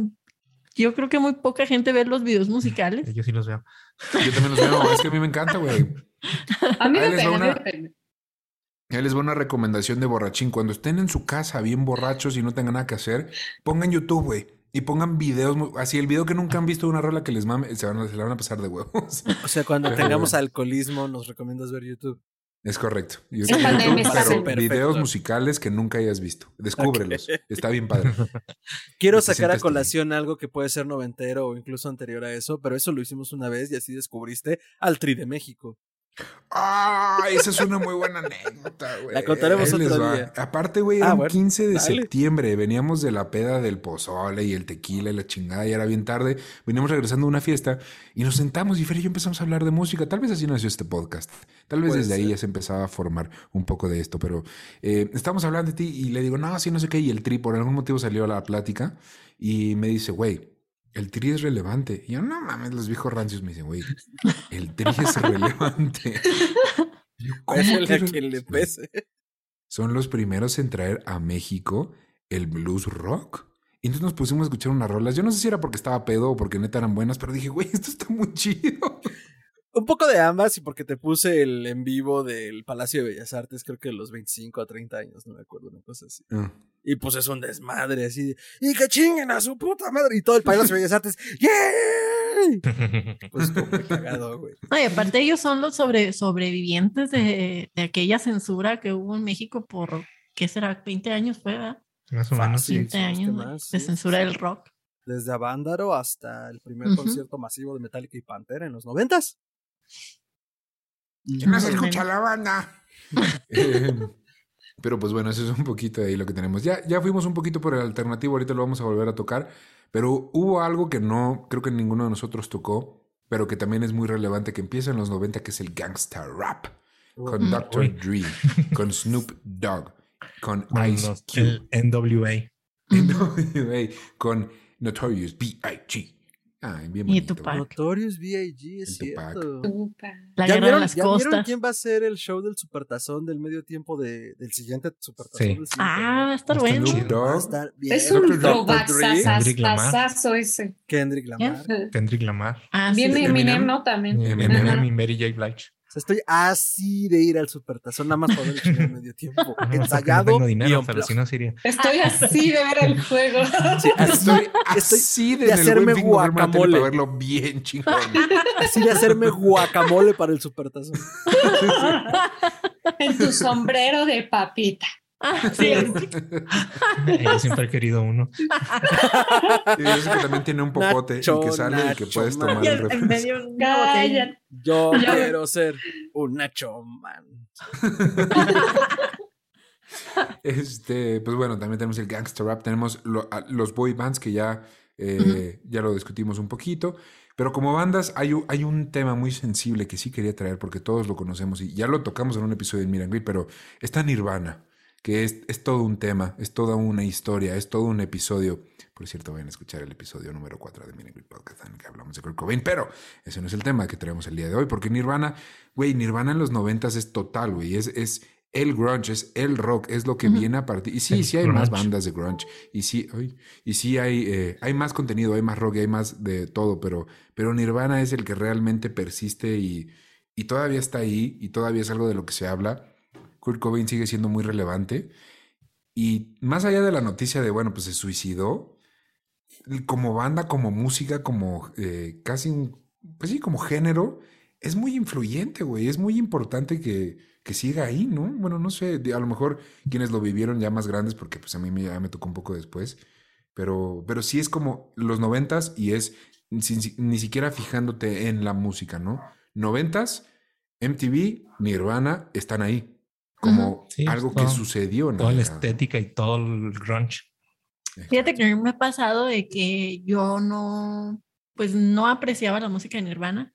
yo creo que muy poca gente ve los videos musicales. Yo sí los veo. Yo también los veo. Es que a mí me encanta, güey. A mí me pega. Ahí les va una recomendación de borrachín. Cuando estén en su casa bien borrachos y no tengan nada que hacer, pongan YouTube, güey. Y pongan videos, así el video que nunca han visto de una rola que les mame, se, van a, se la van a pasar de huevos. O sea, cuando Pero tengamos bueno. alcoholismo, nos recomiendas ver YouTube. Es correcto. Y Sí, pero perfecto. videos musicales que nunca hayas visto. Descúbrelos. Está bien padre. Quiero sacar a colación algo que puede ser noventero o incluso anterior a eso, pero eso lo hicimos una vez y así descubriste al Tri de México. Ah, esa es una muy buena anécdota, güey. La contaremos otro día. Aparte, güey, Ah, era un bueno, 15 de dale. septiembre. Veníamos de la peda del pozole y el tequila y la chingada. Y era bien tarde. Veníamos regresando de una fiesta y nos sentamos y Fer y yo empezamos a hablar de música. Tal vez así nació este podcast. Tal vez Puede desde ahí ya se empezaba a formar un poco de esto. Pero eh, estamos hablando de ti y le digo, no, sí, no sé qué. Y el tri, por algún motivo salió a la plática y me dice, güey, el tri es relevante. Y yo, no mames, los viejos rancios me dicen, güey, el tri es relevante. Yo, ¿cómo que quien le pese. Son los primeros en traer a México el blues rock. Y entonces nos pusimos a escuchar unas rolas. Yo no sé si era porque estaba pedo o porque neta eran buenas, pero dije, güey, esto está muy chido. Un poco de ambas y porque te puse el en vivo del Palacio de Bellas Artes, creo que de los 25 a 30 años, no me acuerdo, una cosa así. Ah, Y pues es un desmadre así de, y que chinguen a su puta madre. Y todo el Palacio de Bellas Artes, ¡yay! Pues muy cagado, güey. No, y aparte ellos son los sobre, sobrevivientes de, de aquella censura que hubo en México por, ¿qué será? 20 años fue, ¿verdad? Más o menos. Fácil. 20 si no es que años más, de sí, censura sí. del rock. Desde Avándaro hasta el primer concierto masivo de Metallica y Pantera en los noventas. ¿Quién más Ujú. escucha la banda? Pero pues bueno, eso es un poquito de ahí lo que tenemos. Ya, ya fuimos un poquito por el alternativo, ahorita lo vamos a volver a tocar. Pero hubo algo que no, creo que ninguno de nosotros tocó, pero que también es muy relevante, que empieza en los 90, que es el gangsta rap. Con. Dr. Uy. Dre, con Snoop Dogg, con Con Ice los- Cube. el NWA. NWA, con Notorious B.I.G. Ay, bien Y bonito. Tupac. Notorious B.I.G. es cierto. Tupac. La ¿Ya guerra vieron, de las ya vieron costas. quién va a ser el show del supertazón del medio tiempo de, del siguiente supertazón? Sí. del siguiente Ah, va a estar Está bueno. Va a estar bien. Es un trovazzazazazo ese. Kendrick Lamar. Kendrick Lamar. Ah, sí, Viene sí. Eminem. ¿no? También. Eminem y Mary J. Blige. O sea, estoy así de ir al supertazón, nada más para ver el show del medio tiempo. No, Ensayado No dinero, pero si no sería. Estoy así de ver el juego. Sí, Estoy estoy así de, hacerme guacamole. para verlo bien chingón. así de hacerme guacamole para el supertazón. en tu sombrero de papita. Ah, sí. Yo siempre he querido uno. Y eso que también tiene un popote y que sale y que puedes man. tomar el en, en refresco. medio una botella. Cállate. Yo quiero ser un Nacho Man. Este, pues bueno, también tenemos el gangster rap, tenemos lo- los boy bands que ya, eh, ya lo discutimos un poquito, pero como bandas hay, hay un tema muy sensible que sí quería traer porque todos lo conocemos y ya lo tocamos en un episodio de Mirangrid, pero está Nirvana, que es, es todo un tema, es toda una historia, es todo un episodio. Por cierto, vayan a escuchar el episodio número 4 de Mirangrid Podcast en el que hablamos de Kurt Cobain, pero ese no es el tema que traemos el día de hoy, porque Nirvana, güey, Nirvana en los noventas es total, güey, es, es el grunge, es el rock, es lo que viene a partir. Y sí, El sí hay más bandas de grunge. Y sí, ay, y sí hay, eh, hay más contenido, hay más rock y hay más de todo, pero, pero Nirvana es el que realmente persiste y, y todavía está ahí y todavía es algo de lo que se habla. Kurt Cobain sigue siendo muy relevante. Y más allá de la noticia de, bueno, pues se suicidó, como banda, como música, como eh, casi un, pues sí, como género, es muy influyente, güey. Es muy importante que, que siga ahí, ¿no? Bueno, no sé, a lo mejor quienes lo vivieron ya más grandes, porque pues a mí me, ya me tocó un poco después, pero, pero sí es como los noventas y es sin- ni siquiera fijándote en la música, ¿no? Noventas, MTV, Nirvana están ahí, como Sí, algo que todo- sucedió en Toda la estética y todo el grunge. Fíjate que a mí me ha pasado de que yo no, pues no apreciaba la música de Nirvana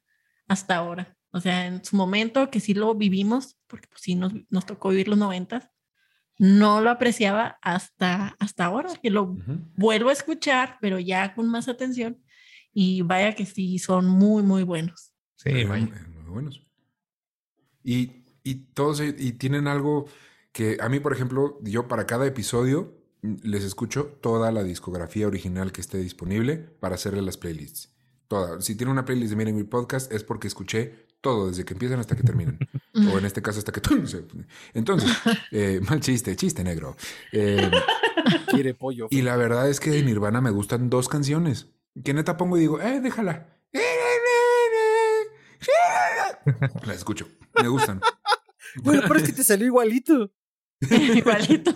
hasta ahora. O sea, en su momento que sí lo vivimos, porque pues sí nos, nos tocó vivir los noventas, no lo apreciaba hasta, hasta ahora, que lo Ujú. vuelvo a escuchar, pero ya con más atención. Y vaya que sí, son muy, muy buenos. Sí, vaya. eh, muy buenos. Y, y todos e- y tienen algo que a mí, por ejemplo, yo para cada episodio mm, les escucho toda la discografía original que esté disponible para hacerle las playlists. Toda. Si tiene una playlist de Miren mi podcast es porque escuché todo desde que empiezan hasta que terminan. o en este caso hasta que... se- Entonces, eh, mal chiste, chiste negro. Eh, Quiere pollo. y la verdad es que de Nirvana me gustan dos canciones. Que neta pongo y digo, eh, déjala. La escucho. Me gustan. Bueno, pero es que te salió igualito. Igualito.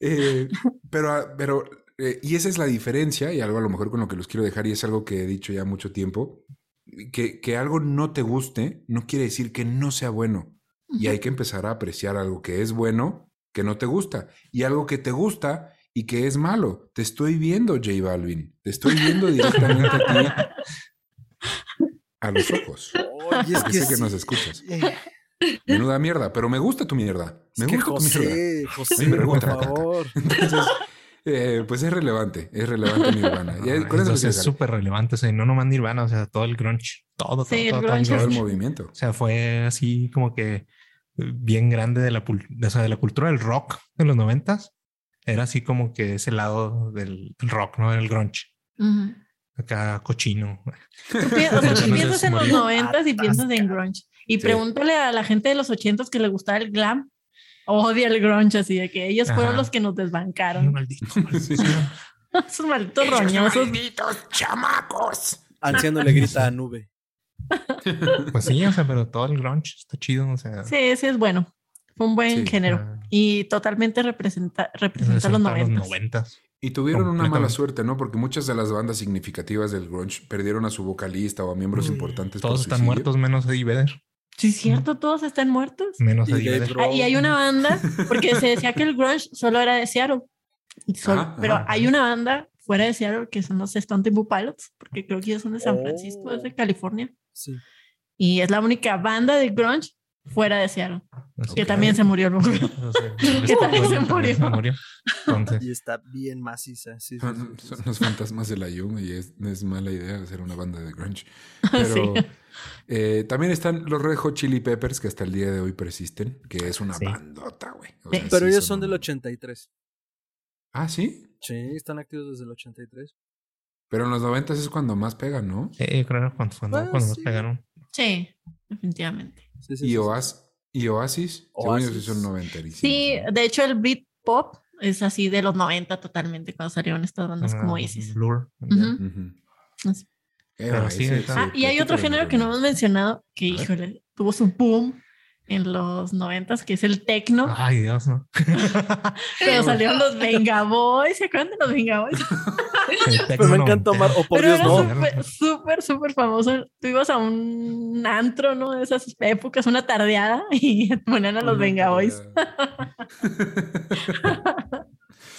Eh, pero, ah, pero, eh, y esa es la diferencia, y algo a lo mejor con lo que los quiero dejar, y es algo que he dicho ya mucho tiempo, que, que algo no te guste no quiere decir que no sea bueno. Y hay que empezar a apreciar algo que es bueno, que no te gusta, y algo que te gusta y que es malo. Te estoy viendo, J Balvin. Te estoy viendo directamente a ti. A los ojos. Oye, es Que que, sé que sí. nos escuchas. Menuda mierda, pero me gusta tu mierda. Me es que gusta tu mierda. José, José, por favor. Entonces, eh, pues es relevante, es relevante Nirvana. Y Ah, con eso entonces es súper relevante. O sea, no nomás Nirvana, o sea, todo el grunge. Todo, Sí, todo, el todo, todo grunge todo es- el movimiento. O sea, fue así como que eh, bien grande de la, o sea, de la cultura del rock de los noventas. Era así como que ese lado del del rock, ¿no? El grunge. Acá cochino. Tú pi- o sea, tú piensas en los noventas y piensas en grunge. Y Sí. pregúntale a la gente de los ochentas que le gustaba el glam. Odia el grunge, así de que ellos fueron los que nos desbancaron. Maldito. Sí. Esos malditos roñosos. Malditos chamacos. Anciano le grita a Nube. Pues sí, o sea, pero todo el grunge está chido. O sea, Sí, sí es bueno. Fue un buen Sí, género. Y totalmente representa, representa los noventas. Noventas. Y tuvieron una mala suerte, ¿no? Porque muchas de las bandas significativas del grunge perdieron a su vocalista o a miembros Mm, importantes. por Todos están suicidio. muertos menos Eddie Vedder. Sí, es cierto, todos están muertos. Menos Y. Ah, y hay una banda, porque se decía que el grunge solo era de Seattle. Y solo- Ajá, pero ajá. hay una banda fuera de Seattle que son los Stone Temple Pilots, porque creo que ellos son de San Francisco, es de Oh. California. Sí. Y es la única banda de grunge fuera de Seattle, que también se murió el vocalista. o sea, que también se murió. Entonces, Y está bien maciza. Sí, Son, son los fantasmas de la Jung y es, es mala idea hacer una banda de grunge. Pero Sí. eh, también están los Red Hot Chili Peppers que hasta el día de hoy persisten, que es una Sí. bandota, güey. O Sí. sea, Pero sí ellos son un- del 83. Ah, sí. Sí, están activos desde el 83. Pero en los 90 es cuando más pegan, ¿no? sí, creo que cuando, cuando, Bueno, cuando sí. pegaron. Sí, definitivamente. Sí, sí, Y, sí, sí. Oas- y Oasis, según ellos sí Oasis. son 90. Sí, de hecho el beat pop es así de los 90 totalmente cuando salieron estas bandas como Isis. Blur. Ujú. Así. Pero sí, ahorita- Ah, y hay otro género que no hemos mencionado que, híjole, tuvo su boom en los noventas, que es el tecno. Ay, Dios, ¿no? Pero salieron los Venga Boys, ¿se acuerdan de los Venga Boys? Pero tecno me encanta noventero. Omar, o por Pero Dios, no. súper, súper, súper famoso. Tú ibas a un antro, ¿no? De esas épocas, una tardeada, y ponían a los Venga Boys.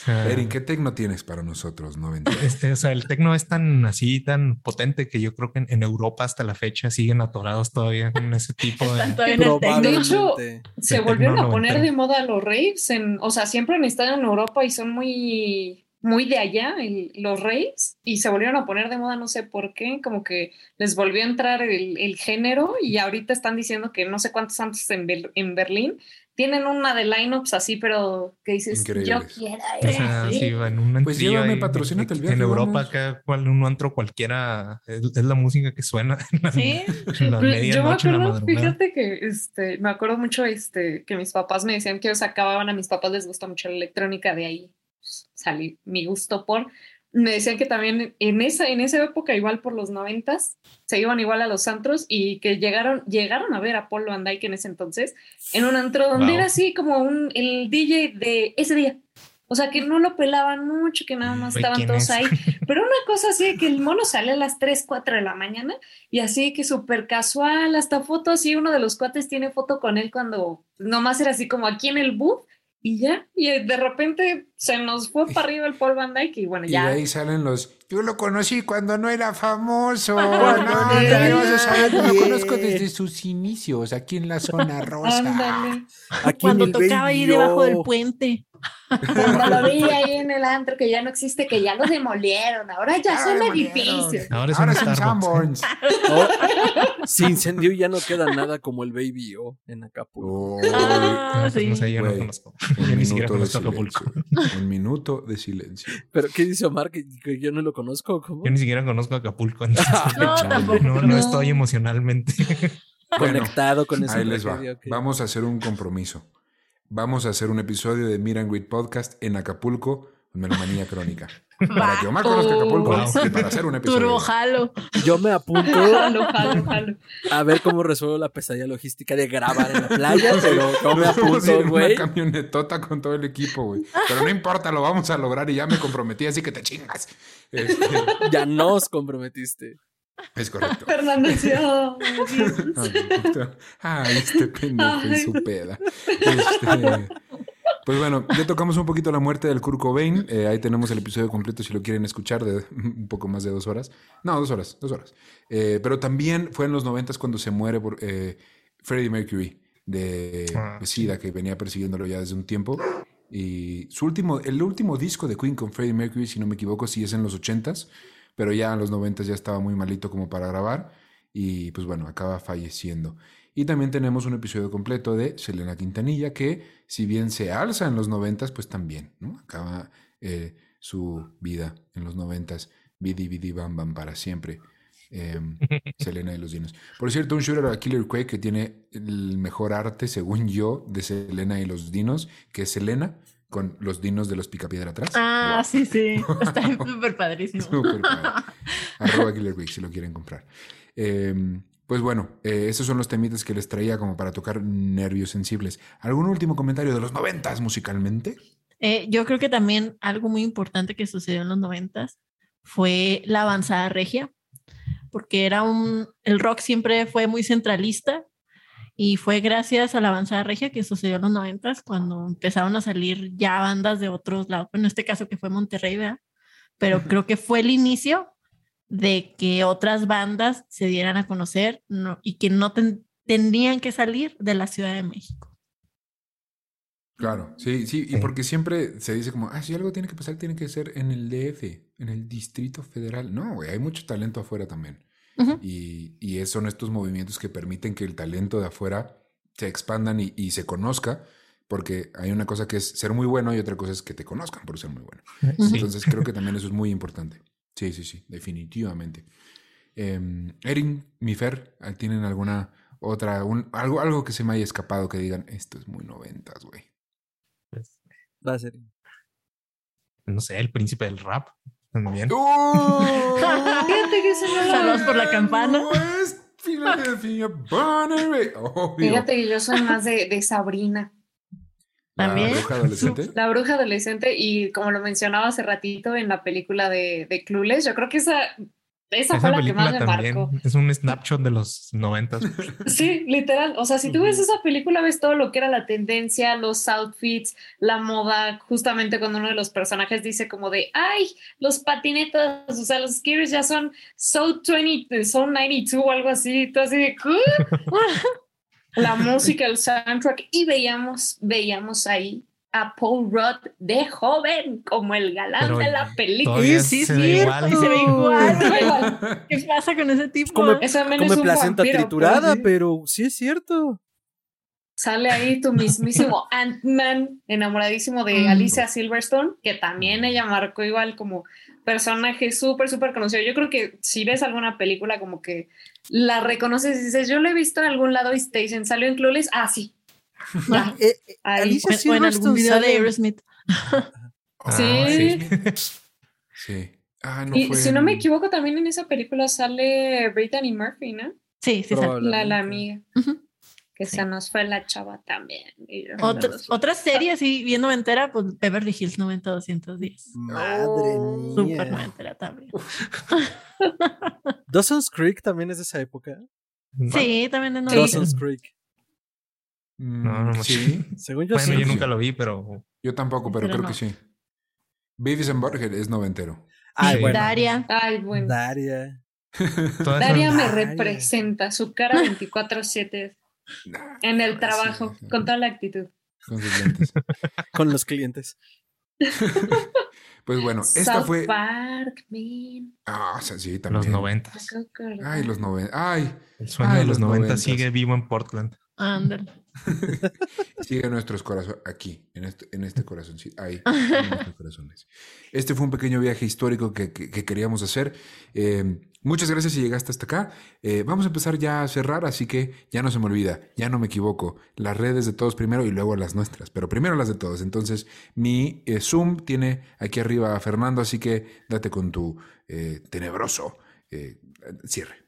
Sea, Erin, ¿qué tecno tienes para nosotros, 90? Este, o sea, el tecno es tan así, tan potente que yo creo que en, en Europa hasta la fecha siguen atorados todavía con ese tipo de. De hecho. Se volvieron a poner de moda los raves, en, o sea, siempre han estado en Europa y son muy, muy de allá, el- los raves, y se volvieron a poner de moda, no sé por qué, como que les volvió a entrar el, el género y ahorita están diciendo que no sé cuántos antes en, en Berlín tienen una de lineups así, pero que dices, Increíbles. yo quiero O sea, ese". sí, en un Pues llévame, patrocínate el en viaje, Europa, vamos. acá, cual, un antro cualquiera es, es la música que suena en la, Sí, en la Pues, Yo me en la acuerdo, fíjate que este, me acuerdo mucho este, que mis papás me decían que ellos acababan, a mis papás les gusta mucho la electrónica, de ahí pues, salí mi gusto por. Me decían que también en esa, en esa época, igual por los noventas, se iban igual a los antros y que llegaron, llegaron a ver a Polo Van Dyke en ese entonces, en un antro donde Wow. era así como un, el DJ de ese día. O sea, que no lo pelaban mucho, que nada más Güey, estaban ¿quién todos es? ahí. Pero una cosa así que el mono sale a las 3, 4 de la mañana y así que súper casual, hasta foto así, uno de los cuates tiene foto con él cuando nomás era así como aquí en el booth y ya, y de repente se nos fue para arriba el Paul Van Dyke y bueno, Y ya. ahí salen los. Yo lo conocí cuando no era famoso. No, no era ¿qué vas a saber? Yo lo conozco desde sus inicios, aquí en la zona rosa. Ándale. Aquí cuando tocaba ahí debajo del O. puente. Cuando lo vi ahí en el antro que ya no existe, que ya lo demolieron, ahora ya Ya son edificios. Ahora es Ahora un es un Starbucks. Sanborns. Oh, se incendió y ya no queda nada como el Baby O en Acapulco. Oh, Ah, No, pues, sí. no sé, yo no conozco. un Yo ni siquiera minuto de conozco Acapulco. silencio. Un minuto de silencio. Pero ¿qué dice Omar? ¿Que, que yo no lo conozco? ¿Cómo? Yo ni siquiera conozco Acapulco. entonces, No, tampoco. no, no estoy emocionalmente. Bueno, Conectado con esa Ahí les va. Vamos a hacer un compromiso. Vamos a hacer un episodio de Meet and Greet Podcast en Acapulco, Melomanía Crónica. Para que Omar conozca Acapulco Wow. y para hacer un episodio. Turbo jalo. Yo me apunto Jalo, jalo, jalo. a ver cómo resuelvo la pesadilla logística de grabar en la playa, pero yo me apunto, güey. Una camionetota con todo el equipo, güey. Pero no importa, lo vamos a lograr y ya me comprometí, así que te chingas. Este, Ya nos comprometiste. Es correcto. Fernando decía, "Oh, Dios". Ay, este pendejo en su peda. Este, pues bueno, ya tocamos un poquito la muerte del Kurt Cobain. Eh, ahí tenemos el episodio completo si lo quieren escuchar de un poco más de dos horas. No, dos horas, dos horas. Eh, pero también fue en los noventas cuando se muere por, eh, Freddie Mercury de, Ah, de SIDA, que venía persiguiéndolo ya desde un tiempo. Y su último, el último disco de Queen con Freddie Mercury, si no me equivoco, sí es en los ochentas, pero ya en los noventas ya estaba muy malito como para grabar. Y pues bueno, acaba falleciendo. Y también tenemos un episodio completo de Selena Quintanilla, que si bien se alza en los noventas, pues también, ¿no? Acaba eh, su vida en los noventas. Bidi Bidi Bam Bam para siempre. Eh, Selena y los dinos. Por cierto, un shooter a Killer Quake que tiene el mejor arte, según yo, de Selena y los dinos, que es Selena con los dinos de los Picapiedra atrás. Ah, Wow. sí, sí. Está súper padrísimo. Súper padre. Arroba Killer Quake si lo quieren comprar. Eh, pues bueno, eh, esos son los temitas que les traía como para tocar nervios sensibles. ¿Algún último comentario de los noventas musicalmente? Eh, yo creo que también algo muy importante que sucedió en los noventas fue la avanzada regia, porque era un, el rock siempre fue muy centralista y fue gracias a la avanzada regia que sucedió en los noventas cuando empezaron a salir ya bandas de otros lados, en este caso que fue Monterrey, ¿verdad? Pero creo que fue el inicio de que otras bandas se dieran a conocer no- y que no ten- tendrían que salir de la Ciudad de México. Claro, sí, sí, y porque siempre se dice como, ah, si algo tiene que pasar, tiene que ser en el DF, en el Distrito Federal. No, güey, hay mucho talento afuera también. Y, y son estos movimientos que permiten que el talento de afuera se expandan y, y se conozca, porque hay una cosa que es ser muy bueno y otra cosa es que te conozcan por ser muy bueno. Sí. Entonces creo que también eso es muy importante. Sí, sí, sí, definitivamente. Eh, Erin, mi Fer, ¿tienen alguna otra, un- algo, algo que se me haya escapado que digan, esto es muy noventas, güey? Pues, Va a ser. no sé, el príncipe del rap. También. ¡Oh! Fíjate que se me Saludos por la campana. Fíjate que yo soy más de, de Sabrina, La También. bruja adolescente. la bruja adolescente, y como lo mencionaba hace ratito en la película de, de Clueless, yo creo que esa, esa, fue la que más me también marcó. es un snapshot de los noventas. Sí, literal. O sea, si tú ves esa película, ves todo lo que era la tendencia, los outfits, la moda, justamente cuando uno de los personajes dice como de, ay, los patinetas, o sea, los skaters ya son so 20, so 92 o algo así, tú así de, la música, el soundtrack, y veíamos, veíamos ahí a Paul Rudd de joven, como el galán Pero de la película. Sí, sí, se ve igual. Se ve igual. ¿Qué pasa con ese tipo? Come- Ese es un placenta vampiro, triturada, pues, sí. pero sí es cierto. Sale ahí tu mismísimo Ant-Man, enamoradísimo de Mm. Alicia Silverstone, que también ella marcó igual como personaje súper, súper conocido. Yo creo que si ves alguna película como que la reconoces y dices, yo lo he visto en algún lado y te dicen, salió en Clueless, ah, sí. Eh, eh, ahí. Alicia O en algún video de Aerosmith. Ah, Sí. Sí. Ah, no Y fue si no me equivoco, también en esa película sale Brittany Murphy, ¿no? Sí, sí, sale. La, la amiga. Que Sí. se nos fue la chava también. Otra, no, otra serie así bien noventera, pues Beverly Hills 90210. Madre Oh, Súper mía. noventera también. Dawson's Creek también es de esa época. Sí, también es Sí. Dawson's noventera. Creek. Mm, No, no me- sí, Según yo Bueno, sí. yo nunca lo vi, pero yo tampoco, pero Pero creo no. que sí. Beavis and Butthead es noventero. Ay, Sí. bueno. Daria. Ay, bueno. Daria. Daria me representa, su cara 24-7 Nah, en el trabajo, sí. con toda la actitud. Con sus lentes. Con los clientes. Pues bueno, esta South fue. Park, man. Ah, sí, sí, los también. noventas. Ay, los noventa. Ay, El sueño Ay, de los los noventas noventas. sigue vivo en Portland. Ándale. sigue nuestros corazones aquí, en este, en este corazón. sí, ahí, en nuestros corazones. Este fue un pequeño viaje histórico que, que- que queríamos hacer. Eh, muchas gracias si llegaste hasta acá. Eh, vamos a empezar ya a cerrar, así que ya no se me olvida, ya no me equivoco. Las redes de todos primero y luego las nuestras, pero primero las de todos. Entonces, mi eh, Zoom tiene aquí arriba a Fernando, así que date con tu eh, tenebroso cierre.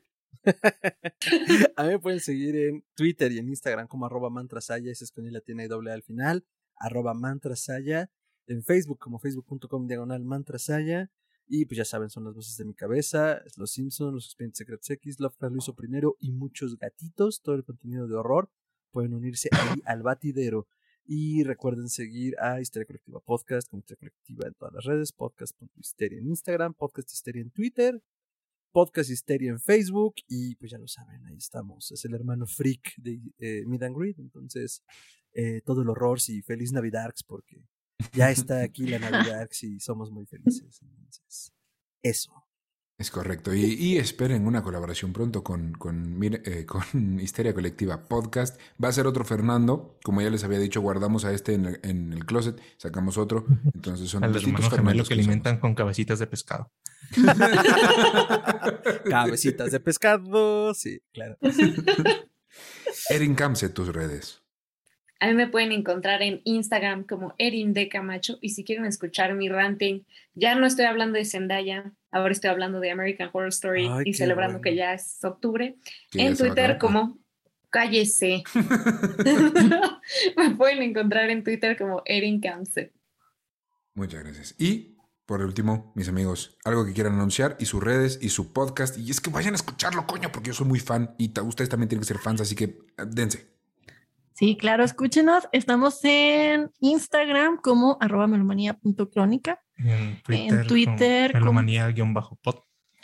A mí me pueden seguir en Twitter y en Instagram como arroba mantrasaya, ese es con la tiene doble al final, arroba mantrasaya, en Facebook como facebook.com diagonal mantrasaya, y pues ya saben, son las voces de mi cabeza, Los Simpsons, Los Expedientes Secrets X, Lovecraft lo hizo primero y muchos gatitos, todo el contenido de horror, pueden unirse ahí al batidero. Y recuerden seguir a Histeria Colectiva Podcast, como Histeria Colectiva en todas las redes, podcast.histeria en Instagram, podcast histeria en Twitter, Podcast Histeria en Facebook y pues ya lo saben, ahí estamos. Es el hermano freak de eh, Mid and Greet, entonces eh, todo el horror y feliz Navidad porque ya está aquí la Navidad y somos muy felices. Entonces, eso. Es correcto. Y, y esperen una colaboración pronto con, eh, con Histeria Colectiva Podcast. Va a ser otro Fernando. Como ya les había dicho, guardamos a este en el, en el closet, sacamos otro. Entonces son Al distintos hermano gemelo que somos. alimentan con cabecitas de pescado. Cabecitas de pescado, sí, claro. Erin Camse, tus redes. A mí me pueden encontrar en Instagram como Erin de Camacho y si quieren escuchar mi ranting, ya no estoy hablando de Zendaya, ahora estoy hablando de American Horror Story Ay, y celebrando bueno. que ya es octubre. en Twitter como cállese. me pueden encontrar en Twitter como Erin Camse. Muchas gracias. Y por último, mis amigos, algo que quieran anunciar y sus redes y su podcast. Y es que vayan a escucharlo, coño, porque yo soy muy fan y ustedes también tienen que ser fans, así que dense. Sí, claro, escúchenos. Estamos en Instagram como arroba melomanía.crónica. En Twitter, Twitter, con como- melomanía-pod.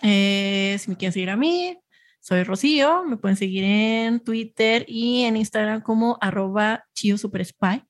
Eh, si me quieren seguir a mí, soy Rocío. Me pueden seguir en Twitter y en Instagram como arroba chio super spy.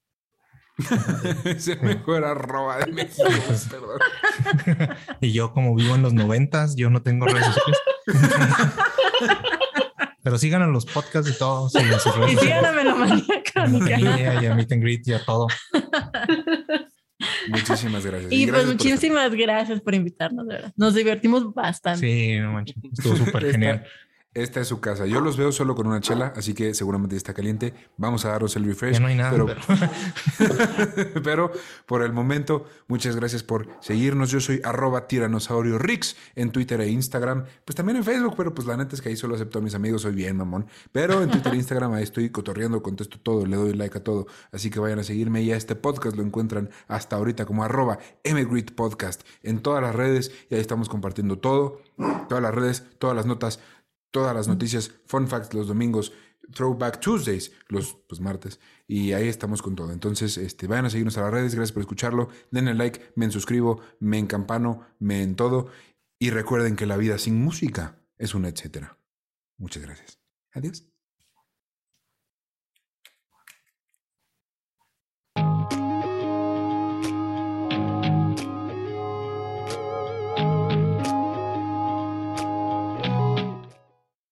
es el mejor arroba de México, perdón. y yo, como vivo en los noventas, yo no tengo redes sociales. Pero sigan a los podcasts y todo. sigan sus redes Y sigan a sociales. Melomanía A Crónica. Y a Meet and Greet y a todo. Muchísimas gracias. Y pues gracias muchísimas gracias por invitarnos, de verdad. Nos divertimos bastante. Sí, no manches. Estuvo súper genial. Esta es su casa. Yo los veo solo con una chela, así que seguramente está caliente. Vamos a daros el refresh. Ya no hay nada, pero, pero- pero por el momento, muchas gracias por seguirnos. Yo soy arroba tiranosaurio Rix en Twitter e Instagram. Pues también en Facebook, pero pues la neta es que ahí solo acepto a mis amigos. Soy bien mamón. Pero en Twitter e Instagram ahí estoy cotorreando, contesto todo, le doy like a todo. Así que vayan a seguirme y a este podcast lo encuentran hasta ahorita como arroba podcast en todas las redes y ahí estamos compartiendo todo, todas las redes, todas las notas, todas las noticias, fun facts los domingos, Throwback Tuesdays los pues, martes y ahí estamos con todo. Entonces, este, vayan a seguirnos a las redes, gracias por escucharlo, denle like, me suscribo, me encampano, me en todo y recuerden que la vida sin música es un etcétera. Muchas gracias. Adiós.